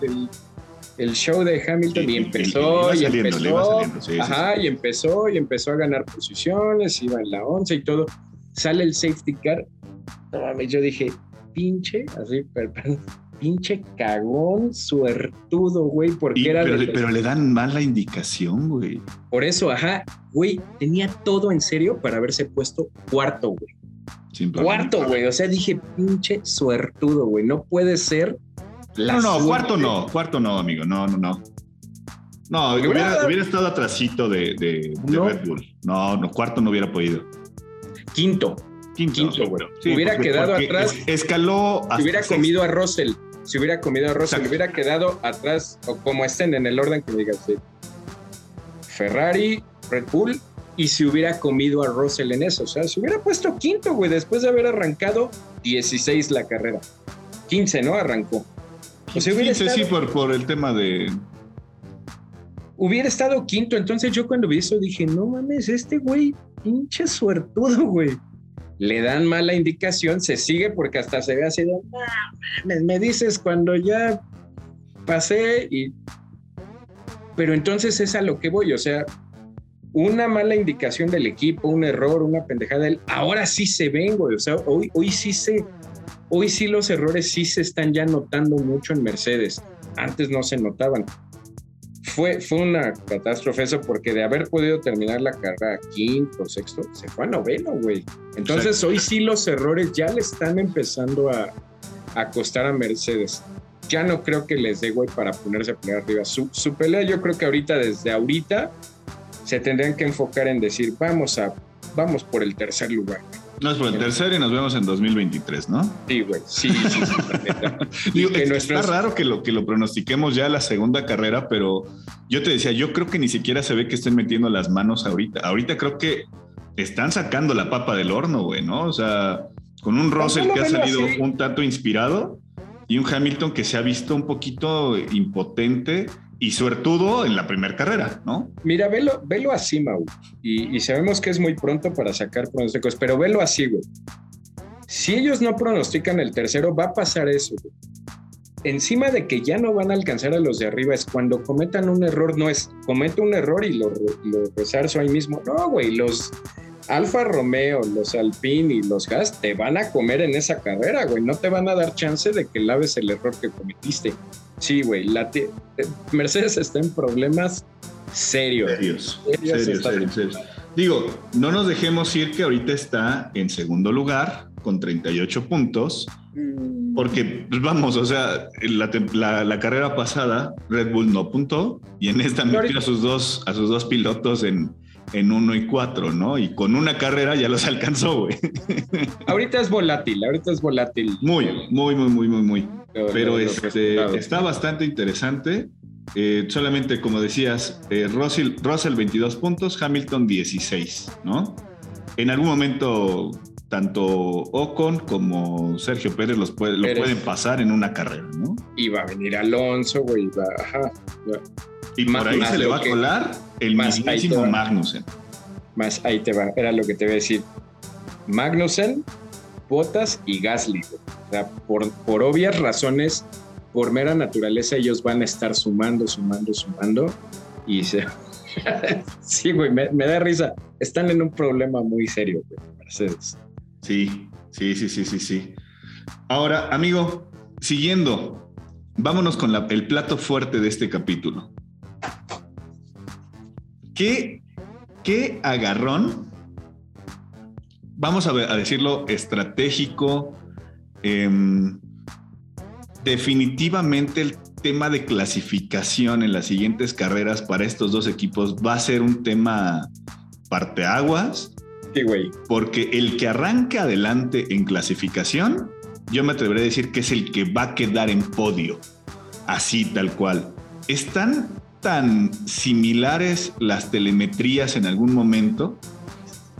[SPEAKER 2] el, show de Hamilton. Y, empezó, y, empezó. ajá, y empezó, y empezó a ganar posiciones, iba en la 11 y todo. Sale el safety car. yo dije, pinche, así, perdón, pinche cagón suertudo, güey, porque era...
[SPEAKER 1] Pero, le dan mala indicación, güey.
[SPEAKER 2] Por eso, ajá, güey, tenía todo en serio para haberse puesto cuarto, güey. Cuarto, güey. O sea, dije, pinche suertudo, güey. No puede ser.
[SPEAKER 1] no, no, cuarto no. Cuarto no, amigo. No, no, no. No, hubiera, estado atrasito de, de, Red Bull. No, no, cuarto no hubiera podido.
[SPEAKER 2] Quinto. Quinto, güey. hubiera quedado atrás.
[SPEAKER 1] Escaló.
[SPEAKER 2] Hubiera comido a Russell. Si hubiera comido a Russell, hubiera quedado atrás, o como estén en el orden que digas. Ferrari, Red Bull y se hubiera comido a Russell en eso. O sea, se hubiera puesto quinto, güey, después de haber arrancado 16 la carrera. 15, ¿no? Arrancó.
[SPEAKER 1] O sea, 15, sí, por, por el tema de...
[SPEAKER 2] Hubiera estado quinto, entonces yo cuando vi eso dije, no mames, este güey, pinche suertudo, güey. Le dan mala indicación, se sigue porque hasta se ve así de, me, dices cuando ya pasé y... Pero entonces es a lo que voy, o sea, una mala indicación del equipo, un error, una pendejada, ahora sí se ven. O sea, hoy, hoy sí se, hoy sí los errores sí se están ya notando mucho en Mercedes. Antes no se notaban. Fue, fue una catástrofe eso porque de haber podido terminar la carrera quinto, sexto, se fue a noveno, güey. Entonces hoy sí los errores ya le están empezando a, a costar a Mercedes. Ya no creo que les dé, güey, para ponerse a pelear arriba. Su, su pelea yo creo que ahorita, desde ahorita, se tendrían que enfocar en decir, vamos a, vamos por el tercer lugar.
[SPEAKER 1] No es por el tercer y nos vemos en 2023, ¿no?
[SPEAKER 2] Sí, güey, sí, sí, sí.
[SPEAKER 1] Digo, Está raro que lo, que lo pronostiquemos ya la segunda carrera, pero yo te decía, yo creo que ni siquiera se ve que estén metiendo las manos ahorita. Ahorita creo que están sacando la papa del horno, güey, ¿no? O sea, con un Russell que ha salido un tanto inspirado y un Hamilton que se ha visto un poquito impotente y suertudo en la primera carrera, ¿no?
[SPEAKER 2] Mira, velo, velo así, Mau. Y, sabemos que es muy pronto para sacar pronósticos, pero velo así, güey. Si ellos no pronostican el tercero, va a pasar eso, güey. Encima de que ya no van a alcanzar a los de arriba, es cuando cometan un error, no es comete un error y lo, lo resarzo ahí mismo. No, güey, los Alfa Romeo, los Alpine y los Gas te van a comer en esa carrera, güey. No te van a dar chance de que laves el error que cometiste. Sí, güey, Mercedes está en problemas serios.
[SPEAKER 1] Serios, serios, serios, serios. Digo, no nos dejemos ir que ahorita está en segundo lugar con 38 puntos, mm. porque pues, vamos, o sea, la, la, carrera pasada Red Bull no puntó y en esta metió a sus dos, a sus dos pilotos en, en uno y cuatro, ¿no? Y con una carrera ya los alcanzó, güey.
[SPEAKER 2] Ahorita es volátil, ahorita es volátil.
[SPEAKER 1] Muy, muy, muy, muy, muy, muy. Pero este, está bastante interesante. Eh, solamente, como decías, eh, Russell, Russell 22 puntos, Hamilton 16, ¿no? En algún momento, tanto Ocon como Sergio Pérez los puede, lo pueden pasar en una carrera, ¿no?
[SPEAKER 2] Y va a venir Alonso, güey, va, ajá.
[SPEAKER 1] Y por ahí se le va a colar el mismísimo Magnussen.
[SPEAKER 2] Más ahí te va, era lo que te voy a decir. Magnussen, Botas y Gasly. O sea, por, por obvias razones, por mera naturaleza, ellos van a estar sumando, sumando, sumando. Y se... sí, güey, me, da risa. Están en un problema muy serio, güey, Mercedes.
[SPEAKER 1] Sí, sí, sí, sí, sí, sí. Ahora, amigo, siguiendo, vámonos con el plato fuerte de este capítulo. ¿Qué, qué agarrón? Vamos a, decirlo estratégico. Em, definitivamente el tema de clasificación en las siguientes carreras para estos dos equipos va a ser un tema parteaguas. Porque el que arranque adelante en clasificación, yo me atreveré a decir que es el que va a quedar en podio. Así, tal cual. Están tan similares las telemetrías en algún momento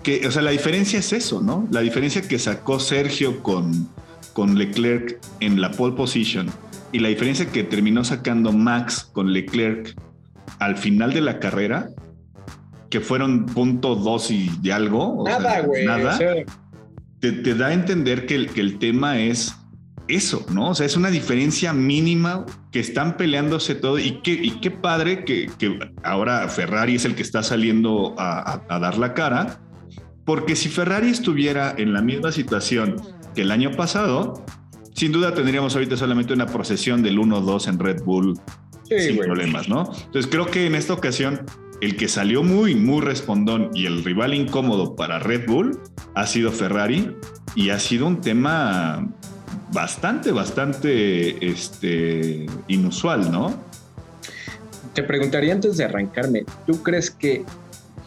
[SPEAKER 1] que, o sea, la diferencia es eso, ¿no? La diferencia que sacó Sergio con, con Leclerc en la pole position y la diferencia que terminó sacando Max con Leclerc al final de la carrera, que fueron punto dos y de algo.
[SPEAKER 2] nada, güey.
[SPEAKER 1] Nada. te, da a entender que el, que el tema es eso, ¿no? O sea, es una diferencia mínima que están peleándose todo y qué, y qué padre que, ahora Ferrari es el que está saliendo a, dar la cara, porque si Ferrari estuviera en la misma situación que el año pasado, sin duda tendríamos ahorita solamente una procesión del 1-2 en Red Bull sin problemas, ¿no? Entonces creo que en esta ocasión el que salió muy, muy respondón y el rival incómodo para Red Bull ha sido Ferrari y ha sido un tema bastante, bastante este, inusual, ¿no?
[SPEAKER 2] Te preguntaría antes de arrancarme, ¿tú crees que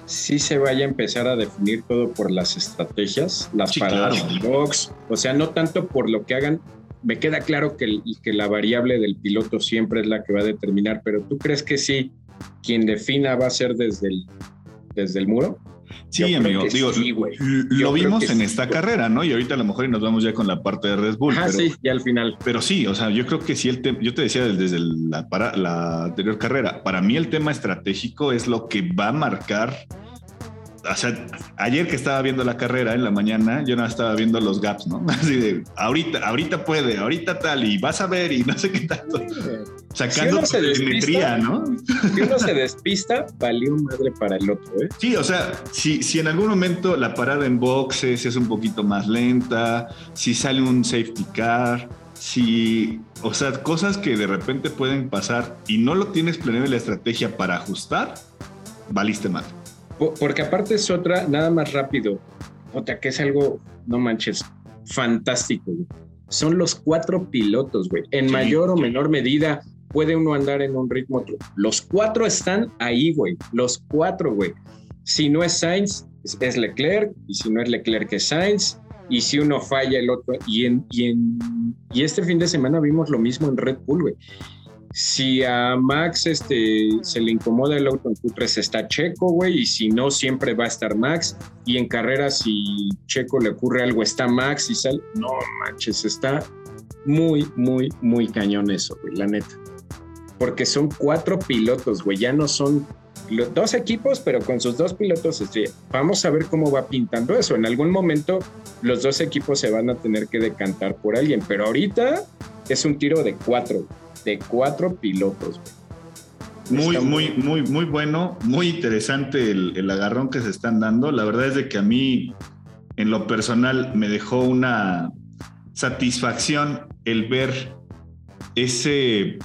[SPEAKER 2] sí se vaya a empezar a definir todo por las estrategias, las paradas box? O sea, no tanto por lo que hagan. Me queda claro que, que la variable del piloto siempre es la que va a determinar, pero ¿tú crees que sí quien defina va a ser desde el, desde el muro?
[SPEAKER 1] Sí, amigo, digo, lo vimos en esta carrera, ¿no? Y ahorita a lo mejor nos vamos ya con la parte de Red Bull.
[SPEAKER 2] Ah, sí, ya al final.
[SPEAKER 1] Pero sí, o sea, yo creo que sí, el yo te decía desde la, para, la anterior carrera, para mí el tema estratégico es lo que va a marcar o sea, ayer que estaba viendo la carrera en la mañana, yo no estaba viendo los gaps, ¿no? Así de, ahorita, ahorita puede, ahorita tal, y vas a ver, y no sé qué tanto. Sacando
[SPEAKER 2] si telemetría, ¿no? Si uno se despista, valió madre para el otro, ¿eh?
[SPEAKER 1] Sí, o sea, si, si en algún momento la parada en boxes es un poquito más lenta, si sale un safety car, si, o sea, cosas que de repente pueden pasar y no lo tienes planeado en la estrategia para ajustar, valiste mal.
[SPEAKER 2] Porque aparte es otra, nada más rápido, otra que es algo, no manches, fantástico. Son los cuatro pilotos, güey. En mayor o menor medida puede uno andar en un ritmo otro. Los cuatro están ahí, güey. Los cuatro, güey. Si no es Sainz, es Leclerc. Y si no es Leclerc, es Sainz. Y si uno falla, el otro. Y, en, y, en, y este fin de semana vimos lo mismo en Red Bull, güey. Si a Max este, se le incomoda el auto en Q3 está Checo, güey, y si no, siempre va a estar Max. Y en carreras, si Checo le ocurre algo, está Max y sale. No manches, está muy, muy, muy cañón eso, güey, la neta. Porque son cuatro pilotos, güey, ya no son dos equipos, pero con sus dos pilotos estrella. Vamos a ver cómo va pintando eso. En algún momento los dos equipos se van a tener que decantar por alguien, pero ahorita es un tiro de cuatro de cuatro pilotos.
[SPEAKER 1] Muy, muy, muy, muy bueno, muy interesante el, agarrón que se están dando. La verdad es de que a mí, en lo personal, me dejó una satisfacción el ver ese,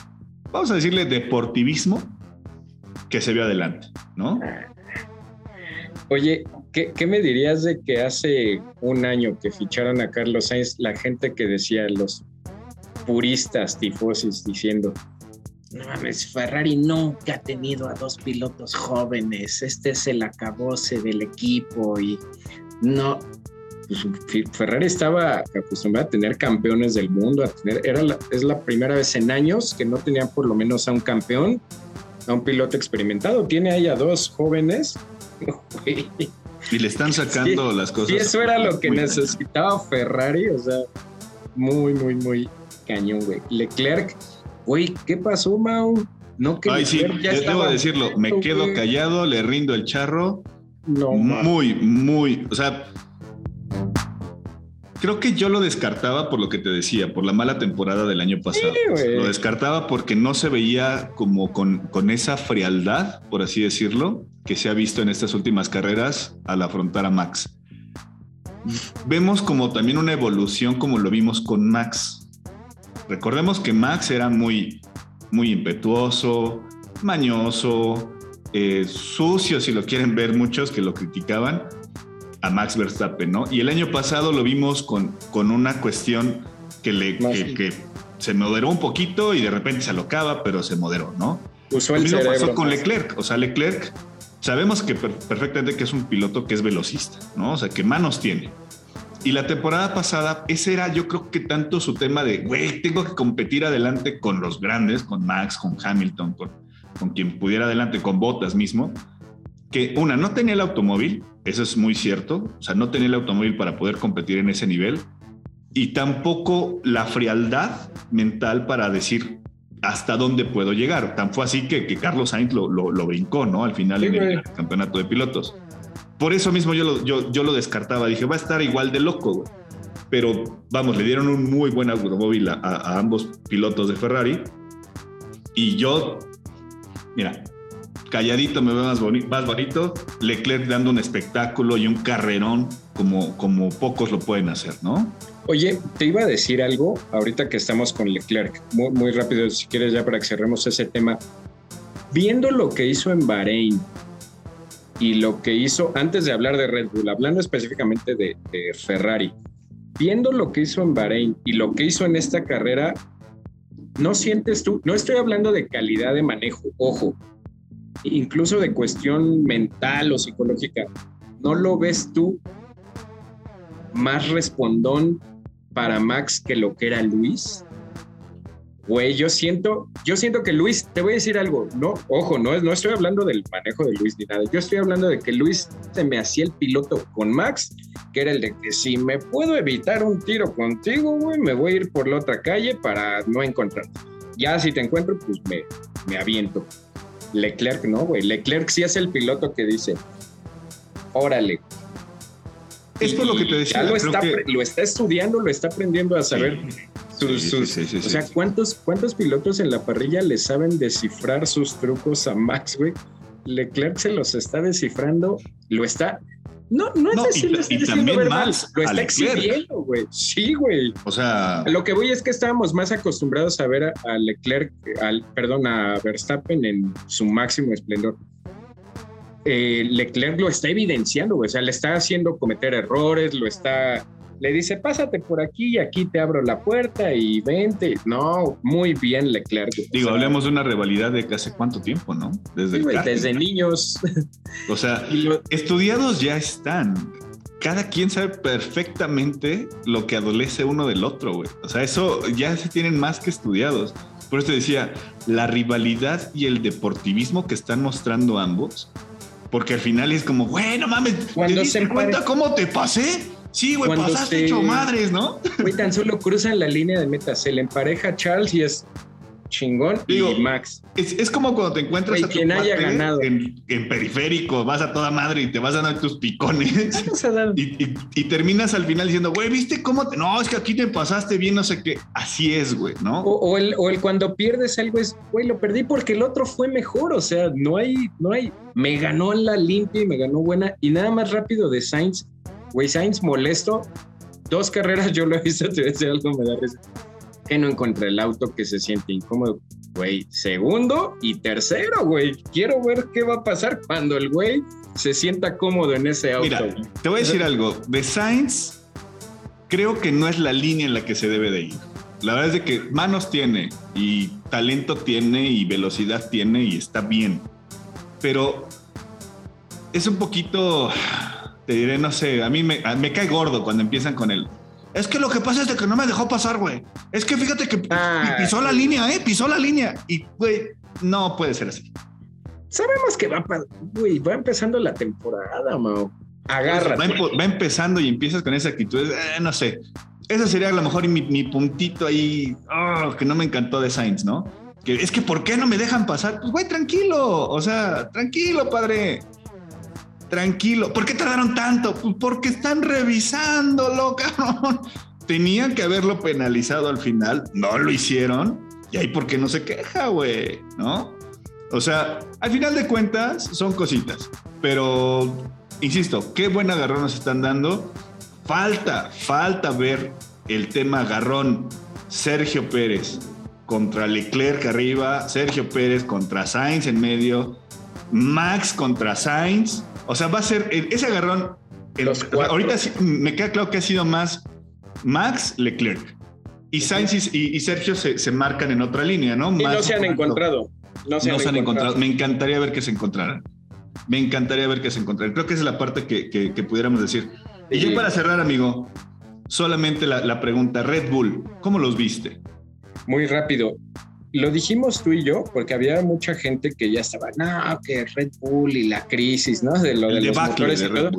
[SPEAKER 1] vamos a decirle, deportivismo que se vio adelante, ¿no?
[SPEAKER 2] Oye, ¿qué, ¿qué, me dirías de que hace un año que ficharon a Carlos Sainz, la gente que decía los puristas tifosis diciendo, no mames, Ferrari nunca ha tenido a dos pilotos jóvenes, este es el acabose del equipo y no, pues, Ferrari estaba acostumbrado a tener campeones del mundo, a tener, era es la primera vez en años que no tenían por lo menos a un campeón, a un piloto experimentado, tiene ahí a dos jóvenes.
[SPEAKER 1] y le están sacando las cosas.
[SPEAKER 2] Y eso era lo que necesitaba Ferrari, o sea, muy, muy, muy, cañón, güey. Leclerc, güey, ¿qué pasó, Mau?
[SPEAKER 1] No que Ay, sí, ya debo decirlo, me quedo callado, le rindo el charro. No, muy, muy, o sea, creo que yo lo descartaba por lo que te decía, por la mala temporada del año pasado. lo descartaba porque no se veía como con, con, esa frialdad, por así decirlo, que se ha visto en estas últimas carreras al afrontar a Max. Vemos como también una evolución como lo vimos con Max. Recordemos que Max era muy, muy impetuoso, mañoso, eh, sucio, si lo quieren ver muchos que lo criticaban, a Max Verstappen, ¿no? Y el año pasado lo vimos con, con una cuestión que, le, que, se moderó un poquito y de repente se alocaba, pero se moderó, ¿no?
[SPEAKER 2] Usó el
[SPEAKER 1] lo pasó con Leclerc, o sea, Leclerc sabemos que perfectamente que es un piloto que es velocista, ¿no? O sea, que manos tiene y la temporada pasada, ese era yo creo que tanto su tema de, güey, tengo que competir adelante con los grandes, con Max, con Hamilton, con, con quien pudiera adelante, con Bottas mismo, que una, no tenía el automóvil, eso es muy cierto, o sea, no tenía el automóvil para poder competir en ese nivel, y tampoco la frialdad mental para decir hasta dónde puedo llegar. Tan fue así que, que Carlos Sainz lo, lo, brincó, ¿no? Al final en el campeonato de pilotos. Por eso mismo yo lo, yo, yo lo descartaba. Dije, va a estar igual de loco, güey. pero vamos, le dieron un muy buen automóvil a, ambos pilotos de Ferrari. Y yo, mira, calladito me veo más, más bonito, Leclerc dando un espectáculo y un carrerón como, como pocos lo pueden hacer, ¿no?
[SPEAKER 2] Oye, te iba a decir algo ahorita que estamos con Leclerc, muy, muy rápido, si quieres ya para que cerremos ese tema. Viendo lo que hizo en Bahrein y lo que hizo, antes de hablar de Red Bull, hablando específicamente de, Ferrari, viendo lo que hizo en Bahrein y lo que hizo en esta carrera, ¿no sientes tú? No estoy hablando de calidad de manejo, ojo, incluso de cuestión mental o psicológica. ¿No lo ves tú más respondón para Max que lo que era Luis? Güey, yo siento, yo siento que Luis, te voy a decir algo, no, ojo, no, no estoy hablando del manejo de Luis ni nada, yo estoy hablando de que Luis se me hacía el piloto con Max, que era el de que si me puedo evitar un tiro contigo, güey, me voy a ir por la otra calle para no encontrarte. Ya si te encuentro, pues me, me aviento. Leclerc no, güey, Leclerc sí es el piloto que dice, órale,
[SPEAKER 1] es por lo que te decía.
[SPEAKER 2] lo, está, lo está estudiando, lo está aprendiendo a saber o sea, ¿cuántos, ¿cuántos pilotos en la parrilla le saben descifrar sus trucos a Max, güey? Leclerc se los está descifrando, lo está. No, no es decir, lo está también Max lo está exhibiendo, güey. Sí, güey.
[SPEAKER 1] O sea.
[SPEAKER 2] Lo que voy es que estábamos más acostumbrados a ver a, Leclerc, al, perdón, a Verstappen en su máximo esplendor. Eh, Leclerc lo está evidenciando, güey. O sea, le está haciendo cometer errores, lo está le dice, pásate por aquí y aquí te abro la puerta y vente. No, muy bien Leclerc.
[SPEAKER 1] Digo, hablemos de una rivalidad de hace cuánto tiempo, ¿no?
[SPEAKER 2] Desde, desde niños.
[SPEAKER 1] O sea, estudiados ya están. Cada quien sabe perfectamente lo que adolece uno del otro, güey. O sea, eso ya se tienen más que estudiados. Por eso te decía, la rivalidad y el deportivismo que están mostrando ambos, porque al final es como, güey, no mames, ¿te diste cuenta cómo te pasé? Sí, güey, pasaste hecho madres, ¿no?
[SPEAKER 2] Güey, tan solo cruzan la línea de meta, se le empareja Charles y es chingón y Max.
[SPEAKER 1] Es, como cuando te encuentras
[SPEAKER 2] a quien haya ganado.
[SPEAKER 1] En, periférico, vas a toda madre y te vas a dar tus picones. y, terminas al final diciendo, güey, ¿viste cómo? Te... No, es que aquí te pasaste bien, no sé qué. Así es, güey, ¿no?
[SPEAKER 2] O, el, o el cuando pierdes algo es, güey, lo perdí porque el otro fue mejor. O sea, no hay, no hay. Me ganó la limpia y me ganó buena. Y nada más rápido de Sainz Güey, Sainz molesto. Dos carreras yo lo he visto, te voy a decir algo, me da risa. Que no encontré el auto que se siente incómodo. Güey, segundo y tercero, güey. Quiero ver qué va a pasar cuando el güey se sienta cómodo en ese auto. Mira,
[SPEAKER 1] te voy a decir algo. De Sainz, creo que no es la línea en la que se debe de ir. La verdad es de que manos tiene y talento tiene y velocidad tiene y está bien. Pero es un poquito te diré, no sé, a mí me, cae gordo cuando empiezan con él. Es que lo que pasa es de que no me dejó pasar, güey. Es que fíjate que ah, pisó la línea, ¿eh? Pisó la línea. Y, güey, no puede ser así.
[SPEAKER 2] Sabemos que va, güey, va empezando la temporada, Mao. Agárrate.
[SPEAKER 1] Va, empezando y empiezas con esa actitud. Eh, no sé. Ese sería a lo mejor mi, puntito ahí, oh, que no me encantó de Sainz, ¿no? Que es que, ¿por qué no me dejan pasar? Pues, güey, tranquilo. O sea, tranquilo, padre tranquilo. ¿Por qué tardaron tanto? Pues porque están revisándolo, cabrón. Tenían que haberlo penalizado al final, no lo hicieron. Y ahí, ¿por qué no se queja, güey? ¿No? O sea, al final de cuentas, son cositas. Pero, insisto, qué buen agarrón nos están dando. Falta, falta ver el tema agarrón. Sergio Pérez contra Leclerc arriba, Sergio Pérez contra Sainz en medio, Max contra Sainz o sea, va a ser ese agarrón. ahorita me queda claro que ha sido más Max Leclerc. Y Sainz y, Sergio se, marcan en otra línea, ¿no?
[SPEAKER 2] Y no se han encontrado.
[SPEAKER 1] No se, han, encontrado. Me encantaría ver que se encontraran. Me encantaría ver que se encontraran. Creo que esa es la parte que, pudiéramos decir. Y yo para cerrar, amigo, solamente la, la pregunta, Red Bull, ¿cómo los viste?
[SPEAKER 2] Muy rápido lo dijimos tú y yo, porque había mucha gente que ya estaba, no, que Red Bull y la crisis, ¿no? De lo de los motores y todo.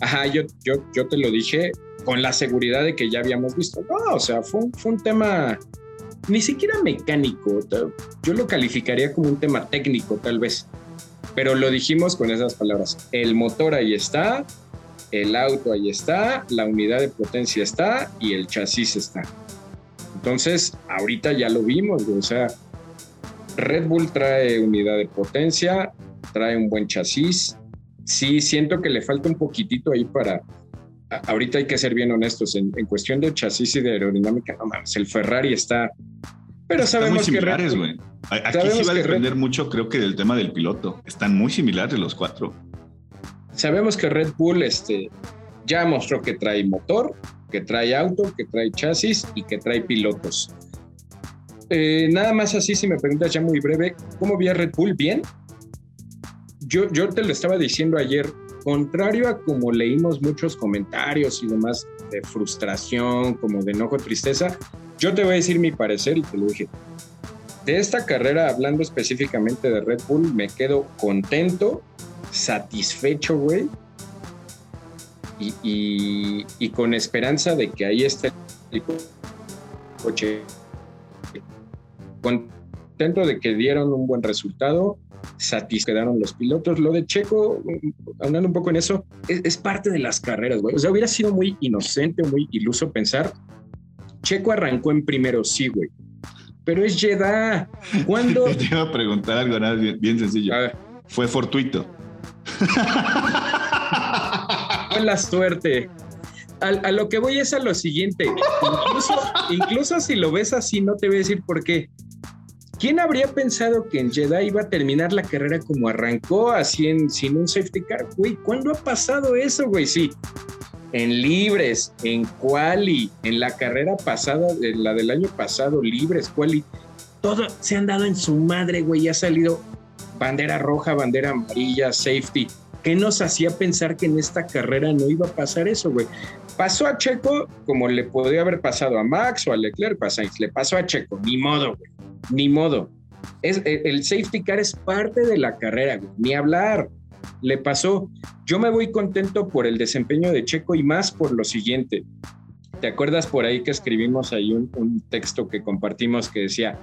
[SPEAKER 2] Ajá, yo, yo, yo te lo dije con la seguridad de que ya habíamos visto. No, o sea, fue, fue un tema ni siquiera mecánico. Yo lo calificaría como un tema técnico, tal vez. Pero lo dijimos con esas palabras. El motor ahí está. el auto ahí está, la unidad de potencia está y el chasis está. Entonces, ahorita ya lo vimos, o sea, Red Bull trae unidad de potencia, trae un buen chasis. Sí, siento que le falta un poquitito ahí para... Ahorita hay que ser bien honestos, en, cuestión de chasis y de aerodinámica, no mames, el Ferrari está... Pero sabemos
[SPEAKER 1] muy similares, güey. Aquí sí va a depender mucho, creo que del tema del piloto. Están muy similares los cuatro.
[SPEAKER 2] Sabemos que Red Bull este, ya mostró que trae motor, que trae auto, que trae chasis y que trae pilotos. Eh, nada más así, si me preguntas ya muy breve, ¿cómo vi Red Bull? Bien. Yo, yo te lo estaba diciendo ayer, contrario a como leímos muchos comentarios y demás de frustración, como de enojo, tristeza, yo te voy a decir mi parecer y te lo dije. De esta carrera, hablando específicamente de Red Bull, me quedo contento, satisfecho, güey, y, con esperanza de que ahí esté el coche. Contento de que dieron un buen resultado, satisquedaron los pilotos. Lo de Checo, hablando un poco en eso, es, parte de las carreras, güey. O sea, hubiera sido muy inocente, muy iluso pensar. Checo arrancó en primero, sí, güey. Pero es Jeddah. ¿Cuándo?
[SPEAKER 1] Te iba a preguntar algo nada bien, bien sencillo. Fue fortuito.
[SPEAKER 2] la suerte. A, lo que voy es a lo siguiente. Incluso, si lo ves así, no te voy a decir por qué. ¿Quién habría pensado que en Jeddah iba a terminar la carrera como arrancó, así en, sin un safety car? Güey, ¿cuándo ha pasado eso, güey? Sí, en libres, en quali, en la carrera pasada, en la del año pasado, libres, quali, todo se han dado en su madre, güey, ha salido bandera roja, bandera amarilla, safety. ¿Qué nos hacía pensar que en esta carrera no iba a pasar eso, güey? Pasó a Checo como le podía haber pasado a Max o a Leclerc, le pasó a Checo, ni modo, güey, ni modo. Es, e, el safety car es parte de la carrera, güey, ni hablar. Le pasó. Yo me voy contento por el desempeño de Checo y más por lo siguiente. ¿Te acuerdas por ahí que escribimos ahí un texto que compartimos que decía,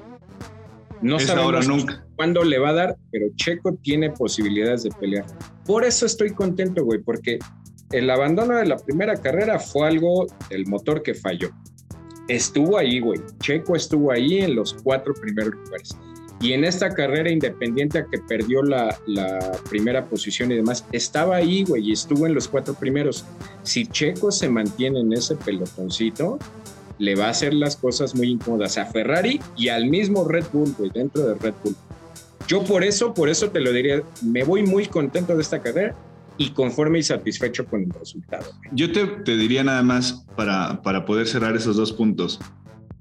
[SPEAKER 2] no sabemos nunca. cuándo le va a dar, pero Checo tiene posibilidades de pelear. Por eso estoy contento, güey, porque el abandono de la primera carrera fue algo del motor que falló. Estuvo ahí, güey. Checo estuvo ahí en los cuatro primeros lugares. Y en esta carrera independiente a que perdió la, la, primera posición y demás, estaba ahí, güey, y estuvo en los cuatro primeros. Si Checo se mantiene en ese pelotoncito, le va a hacer las cosas muy incómodas a Ferrari y al mismo Red Bull, güey, dentro de Red Bull. Yo por eso, por eso te lo diría, me voy muy contento de esta carrera y conforme y satisfecho con el resultado.
[SPEAKER 1] Yo te, te diría nada más para, para poder cerrar esos dos puntos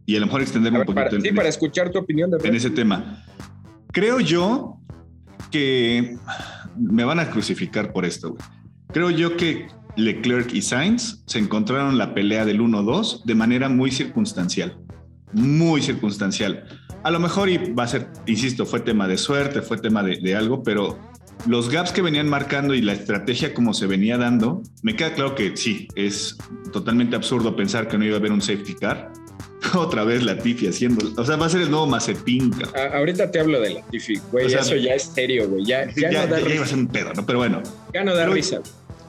[SPEAKER 1] y a lo mejor extenderme un poquito.
[SPEAKER 2] Para, sí, para escuchar tu opinión de
[SPEAKER 1] en ese tema. Creo yo que me van a crucificar por esto, güey. Creo yo que Leclerc y Sainz se encontraron la pelea del 1-2 de manera muy circunstancial, muy circunstancial. A lo mejor y va a ser, insisto, fue tema de suerte, fue tema de, algo, pero los gaps que venían marcando y la estrategia como se venía dando, me queda claro que sí, es totalmente absurdo pensar que no iba a haber un safety car. Otra vez la Tiffy haciendo, o sea, va a ser el nuevo Mazepin.
[SPEAKER 2] ahorita te hablo de la Tiffy, güey, eso ya es serio, güey, ya, ya,
[SPEAKER 1] no da ya iba a ser un pedo, ¿no? Pero bueno.
[SPEAKER 2] Ya no da risa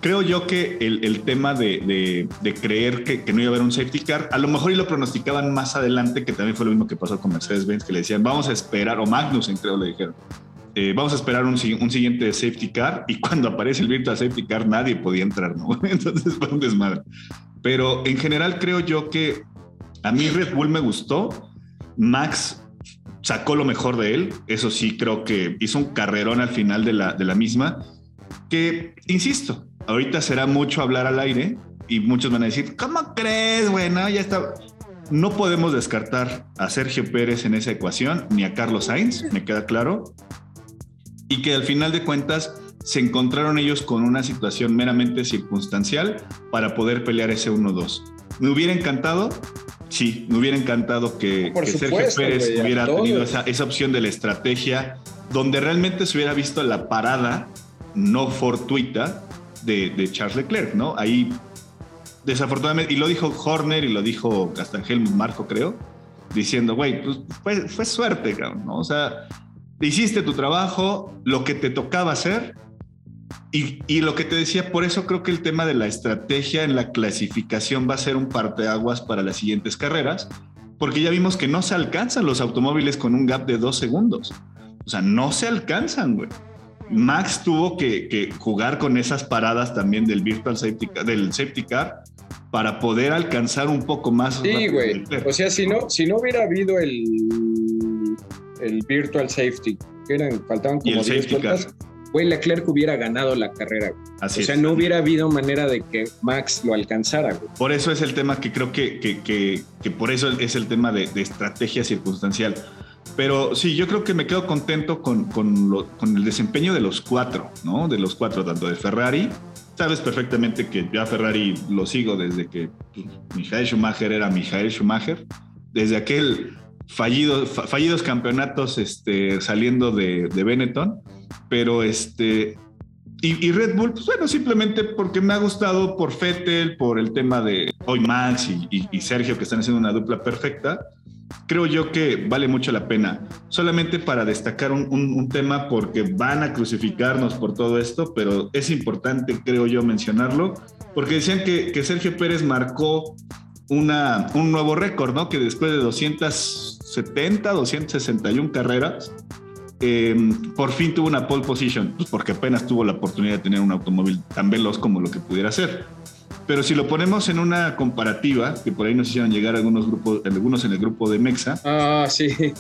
[SPEAKER 1] creo yo que el, tema de, creer que, no iba a haber un safety car, a lo mejor y lo pronosticaban más adelante, que también fue lo mismo que pasó con Mercedes-Benz, que le decían, vamos a esperar, o Magnussen creo le dijeron, eh, vamos a esperar un, siguiente safety car, y cuando aparece el virtual safety car nadie podía entrar, ¿no? Entonces fue un desmadre. Pero en general creo yo que a mí Red Bull me gustó, Max sacó lo mejor de él, eso sí creo que hizo un carrerón al final de la, de la misma, que, insisto, ahorita será mucho hablar al aire y muchos van a decir, ¿cómo crees, bueno? Ya está. No podemos descartar a Sergio Pérez en esa ecuación, ni a Carlos Sainz, me queda claro. Y que al final de cuentas se encontraron ellos con una situación meramente circunstancial para poder pelear ese 1-2. Me hubiera encantado, sí, me hubiera encantado que, Sergio Pérez hubiera tenido esa, esa opción de la estrategia donde realmente se hubiera visto la parada no fortuita de, Charles Leclerc, ¿no? Ahí, desafortunadamente, y lo dijo Horner y lo dijo hasta Marco, creo, diciendo, güey, pues fue, suerte, ¿no? O sea, hiciste tu trabajo, lo que te tocaba hacer, Y, lo que te decía, por eso creo que el tema de la estrategia en la clasificación va a ser un parteaguas para las siguientes carreras, porque ya vimos que no se alcanzan los automóviles con un gap de dos segundos. O sea, no se alcanzan, güey. Max tuvo que, jugar con esas paradas también del Virtual Safety, del safety Car para poder alcanzar un poco más.
[SPEAKER 2] Sí, güey. O sea, si no, si no hubiera habido el, el Virtual Safety, que eran, faltaban como 10 vueltas, güey, Leclerc hubiera ganado la carrera. Así o sea, no hubiera habido manera de que Max lo alcanzara. Güey.
[SPEAKER 1] Por eso es el tema que creo que, que, que, por eso es el tema de, de, estrategia circunstancial. Pero sí, yo creo que me quedo contento con, con, lo, con, el desempeño de los cuatro, ¿no? De los cuatro, tanto de Ferrari. Sabes perfectamente que ya Ferrari lo sigo desde que pues, Michael Schumacher era Michael Schumacher. Desde aquel fallido, fallidos campeonatos este, saliendo de, de Benetton pero este, y, Red Bull, pues bueno, simplemente porque me ha gustado por Fettel, por el tema de hoy Max y, Sergio, que están haciendo una dupla perfecta, creo yo que vale mucho la pena. Solamente para destacar un, tema, porque van a crucificarnos por todo esto, pero es importante, creo yo, mencionarlo, porque decían que, que Sergio Pérez marcó una, un nuevo récord, ¿no? Que después de 270, 261 carreras, Em, por fin tuvo una pole position, pues porque apenas tuvo la oportunidad de tener un automóvil tan veloz como lo que pudiera ser. Pero si lo ponemos en una comparativa, que por ahí nos hicieron llegar algunos grupos, algunos en el grupo de Mexa.
[SPEAKER 2] Ah, sí.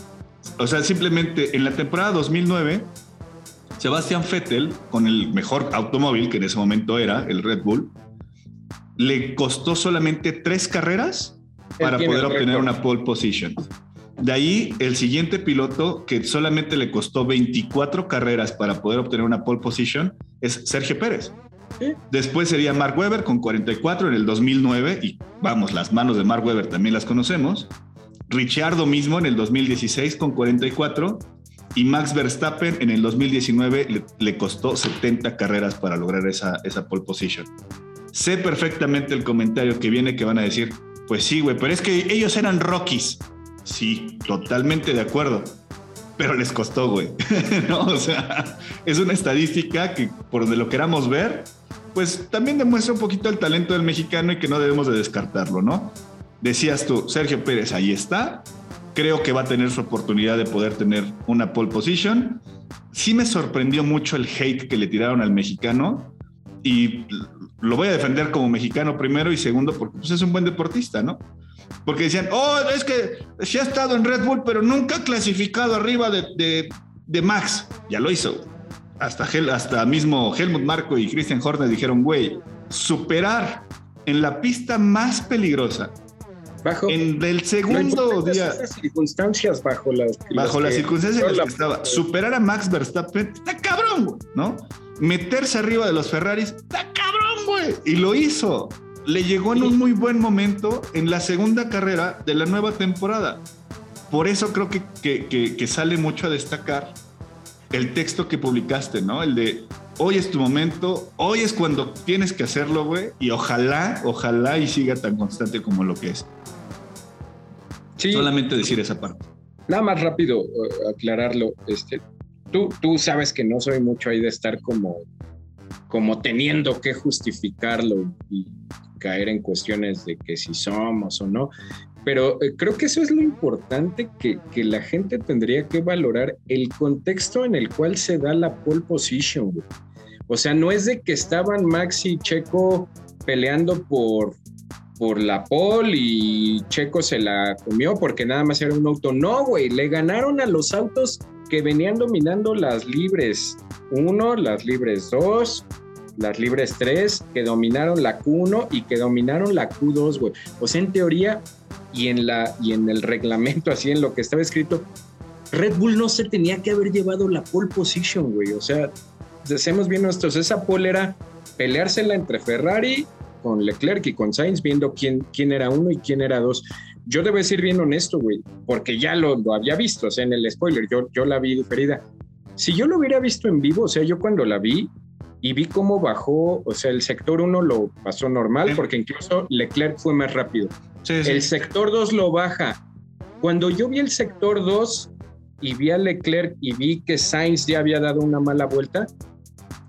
[SPEAKER 1] O sea, simplemente en la temporada 2009, Sebastián Vettel, con el mejor automóvil que en ese momento era el Red Bull, le costó solamente tres carreras para poder obtener una pole position. De ahí, el siguiente piloto que solamente le costó 24 carreras para poder obtener una pole position es Sergio Pérez. Después sería Mark Webber con 44 en el 2009 y vamos, las manos de Mark Webber también las conocemos. Ricciardo mismo en el 2016 con 44 y Max Verstappen en el 2019 le, costó 70 carreras para lograr esa, esa pole position. Sé perfectamente el comentario que viene que van a decir, pues sí, güey, pero es que ellos eran Rockies. Sí, totalmente de acuerdo. Pero les costó, güey. no, o sea, es una estadística que por donde lo queramos ver, pues también demuestra un poquito el talento del mexicano y que no debemos de descartarlo, ¿no? Decías tú, Sergio Pérez, ahí está. Creo que va a tener su oportunidad de poder tener una pole position. Sí me sorprendió mucho el hate que le tiraron al mexicano y lo voy a defender como mexicano primero y segundo porque pues, es un buen deportista, ¿no? Porque decían, oh, es que sí ha estado en Red Bull, pero nunca ha clasificado arriba de, de, Max. Ya lo hizo. Hasta, hasta mismo Helmut Marco y Christian Horner dijeron, güey, superar en la pista más peligrosa.
[SPEAKER 2] Bajo,
[SPEAKER 1] en el segundo día.
[SPEAKER 2] circunstancias bajo las,
[SPEAKER 1] bajo las, circunstancias en las que estaba. Superar a Max Verstappen, está cabrón, ¿no? Meterse arriba de los Ferraris, está cabrón, güey. Y lo hizo le llegó en un muy buen momento en la segunda carrera de la nueva temporada. Por eso creo que, que, sale mucho a destacar el texto que publicaste, ¿no? El de hoy es tu momento, hoy es cuando tienes que hacerlo, güey, y ojalá, ojalá y siga tan constante como lo que es. Sí. Solamente decir esa parte.
[SPEAKER 2] Nada más rápido uh, aclararlo. Este, tú, tú sabes que no soy mucho ahí de estar como, como teniendo que justificarlo y caer en cuestiones de que si somos o no, pero eh, creo que eso es lo importante que, que, la gente tendría que valorar el contexto en el cual se da la pole position. O sea, no es de que estaban Maxi y Checo peleando por, por la pole y Checo se la comió porque nada más era un auto. No, güey, le ganaron a los autos que venían dominando las libres 1, las libres 2, las libres 3, que dominaron la Q1 y que dominaron la Q2, güey. O sea, en teoría y en, la, y en el reglamento, así en lo que estaba escrito, Red Bull no se tenía que haber llevado la pole position, güey. O sea, hacemos bien nuestros, esa pole era peleársela entre Ferrari con Leclerc y con Sainz, viendo quién, quién era uno y quién era dos. Yo debo decir bien honesto, güey, porque ya lo, lo, había visto, o sea, en el spoiler, yo, yo la vi diferida. Si yo lo hubiera visto en vivo, o sea, yo cuando la vi, y vi cómo bajó, o sea, el sector 1 lo pasó normal, porque incluso Leclerc fue más rápido. El sector 2 lo baja. Cuando yo vi el sector 2 y vi a Leclerc y vi que Sainz ya había dado una mala vuelta,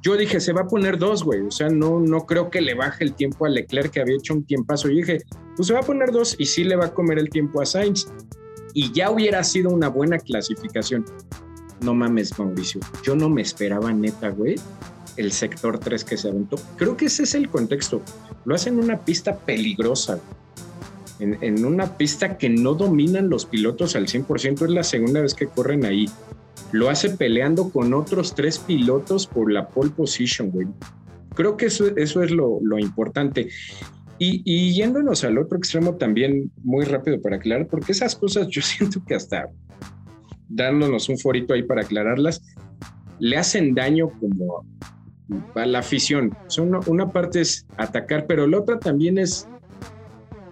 [SPEAKER 2] yo dije, se va a poner dos, güey. O sea, no, no creo que le baje el tiempo a Leclerc, que había hecho un tiempazo. Y dije, pues se va a poner dos y sí le va a comer el tiempo a Sainz. Y ya hubiera sido una buena clasificación. No mames, Mauricio. Yo no me esperaba neta, güey, el sector 3 que se aventó. Creo que ese es el contexto. Lo hacen en una pista peligrosa. En, una pista que no dominan los pilotos al 100%. Es la segunda vez que corren ahí lo hace peleando con otros tres pilotos por la pole position, güey. Creo que eso, eso es lo, importante. Y, yéndonos al otro extremo también, muy rápido para aclarar, porque esas cosas yo siento que hasta dándonos un forito ahí para aclararlas, le hacen daño como a la afición. Son una parte es atacar, pero la otra también es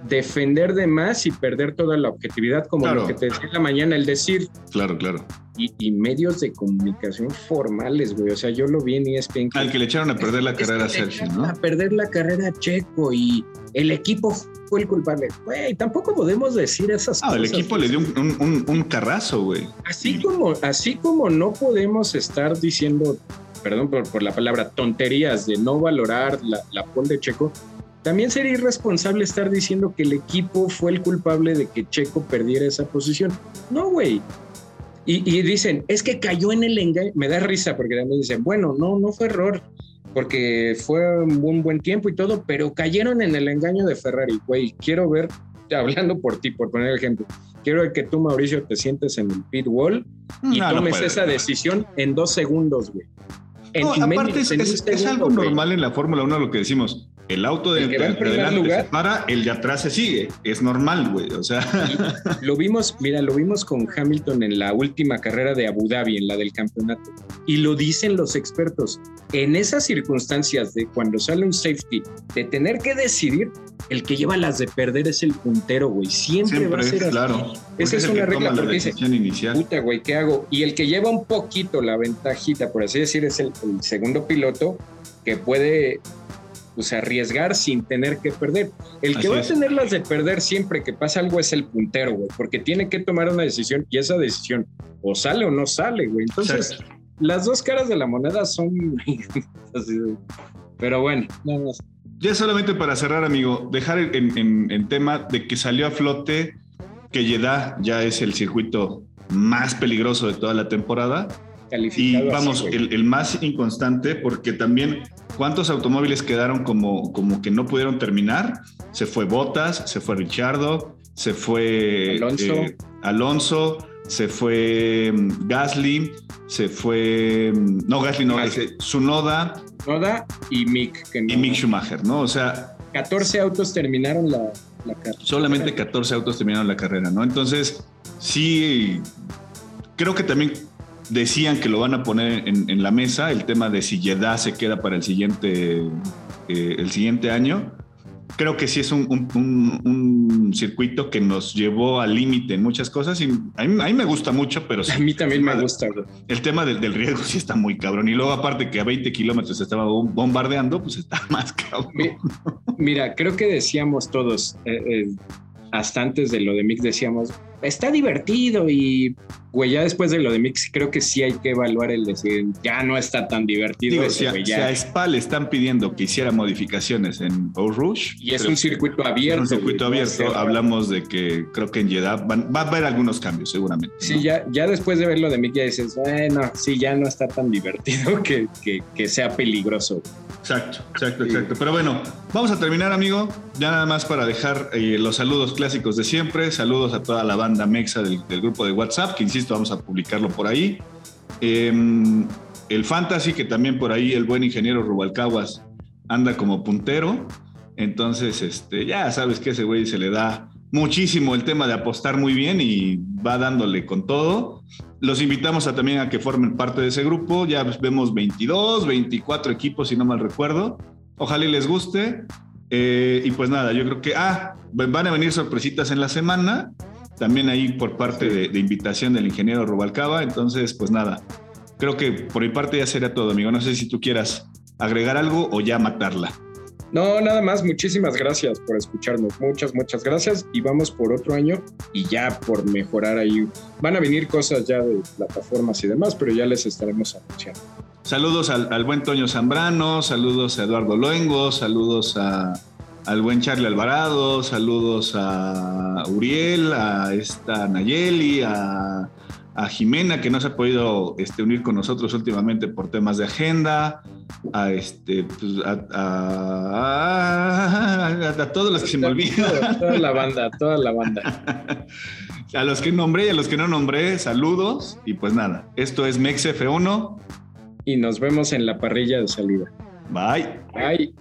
[SPEAKER 2] defender de más y perder toda la objetividad, como lo que te decía en la mañana, el decir.
[SPEAKER 1] Claro, claro.
[SPEAKER 2] Y, medios de comunicación formales, güey. O sea, yo lo vi en ESPN.
[SPEAKER 1] Al que le echaron a perder la carrera a Sergio, ¿no?
[SPEAKER 2] A perder la carrera a Checo y el equipo fue el culpable. Güey, tampoco podemos decir esas cosas.
[SPEAKER 1] Ah, el equipo le dio un, carrazo, güey.
[SPEAKER 2] Así, como, así como no podemos estar diciendo, perdón por, la palabra, tonterías de no valorar la, la pole de Checo, también sería irresponsable estar diciendo que el equipo fue el culpable de que Checo perdiera esa posición. No, güey. Y, dicen, es que cayó en el engaño. Me da risa porque también dicen, bueno, no, no fue error, porque fue un buen, tiempo y todo, pero cayeron en el engaño de Ferrari, güey. Quiero ver, hablando por ti, por poner el ejemplo, quiero que tú, Mauricio, te sientes en el pit wall y tomes esa decisión en dos segundos, güey.
[SPEAKER 1] Aparte es, algo normal en la Fórmula 1 lo que decimos. El auto de, adelante para, el de atrás se sigue. Es normal, güey. O sea.
[SPEAKER 2] lo vimos, mira, lo vimos con Hamilton en la última carrera de Abu Dhabi, en la del campeonato. Y lo dicen los expertos. En esas circunstancias de cuando sale un safety, de tener que decidir, el que lleva las de perder es el puntero, güey. Siempre, va a ser
[SPEAKER 1] claro.
[SPEAKER 2] Esa es, una regla porque
[SPEAKER 1] dice, inicial.
[SPEAKER 2] puta, güey, ¿qué hago? Y el que lleva un poquito la ventajita, por así decir, es el segundo piloto que puede pues arriesgar sin tener que perder. El que va a tener las de perder siempre que pasa algo es el puntero, güey, porque tiene que tomar una decisión y esa decisión o sale o no sale, güey. Entonces, las dos caras de la moneda son... Pero bueno,
[SPEAKER 1] Ya solamente para cerrar, amigo, dejar en, tema de que salió a flote que Jeddah ya es el circuito más peligroso de toda la temporada. Y vamos, el, el, más inconstante, porque también ¿Cuántos automóviles quedaron como, como que no pudieron terminar? Se fue Bottas, se fue Richardo, se fue Alonso, eh, se fue mm, Gasly, se fue. Mm, no, Gasly no, Sunoda.
[SPEAKER 2] Sunoda y Mick.
[SPEAKER 1] Y Mick Schumacher, ¿no? O sea.
[SPEAKER 2] 14 autos terminaron la, la carrera.
[SPEAKER 1] Solamente 14 autos terminaron la carrera, ¿no? Entonces, sí, creo que también decían que lo van a poner en, la mesa, el tema de si Jeddah se queda para el siguiente, eh, el siguiente año. Creo que sí es un, circuito que nos llevó al límite en muchas cosas y a mí, me gusta mucho, pero
[SPEAKER 2] A mí también me gusta.
[SPEAKER 1] El tema del, riesgo sí está muy cabrón. Y luego aparte que a 20 kilómetros estaba bombardeando, pues está más cabrón.
[SPEAKER 2] Mira, creo que decíamos todos, eh, eh, hasta antes de lo de Mix decíamos, está divertido y, güey, ya después de lo de Mix, creo que sí hay que evaluar el decir, ya no está tan divertido.
[SPEAKER 1] si, a, Spa le están pidiendo que hiciera modificaciones en Rouge.
[SPEAKER 2] Y es un circuito abierto.
[SPEAKER 1] un circuito abierto. Hablamos de que creo que en Jeddah va a haber algunos cambios, seguramente.
[SPEAKER 2] Sí, ya, ya después de ver lo de Mix, ya dices, bueno, sí, ya no está tan divertido que, que, sea peligroso.
[SPEAKER 1] Exacto, exacto, exacto. Pero bueno, vamos a terminar, amigo. Ya nada más para dejar eh, los saludos clásicos de siempre. Saludos a toda la banda mexa del, grupo de WhatsApp, que insisto, vamos a publicarlo por ahí. Em, el Fantasy, que también por ahí el buen ingeniero Rubalcaguas anda como puntero. Entonces, este, ya sabes que ese güey se le da muchísimo el tema de apostar muy bien y va dándole con todo. Los invitamos a, también a que formen parte de ese grupo. Ya vemos 22, 24 equipos, si no mal recuerdo. Ojalá les guste. Eh, y pues nada, yo creo que, ah, van a venir sorpresitas en la semana también ahí por parte de, invitación del ingeniero Rubalcaba. Entonces, pues nada, creo que por mi parte ya será todo, amigo. No sé si tú quieras agregar algo o ya matarla.
[SPEAKER 2] No, nada más, muchísimas gracias por escucharnos. Muchas, muchas gracias. Y vamos por otro año y ya por mejorar ahí. Van a venir cosas ya de plataformas y demás, pero ya les estaremos anunciando.
[SPEAKER 1] saludos al, buen Toño Zambrano, saludos a Eduardo Loengo, saludos al buen Charlie Alvarado, saludos a Uriel, a esta Nayeli, a, Jimena, que no se ha podido este, unir con nosotros últimamente por temas de agenda, a, este, pues, a, todos los que se me olvidan.
[SPEAKER 2] Toda la banda, toda la banda.
[SPEAKER 1] A los que nombré y a los que no nombré, saludos. Y pues nada, esto es MEXF1.
[SPEAKER 2] Y nos vemos en la parrilla de salida.
[SPEAKER 1] Bye.
[SPEAKER 2] Bye.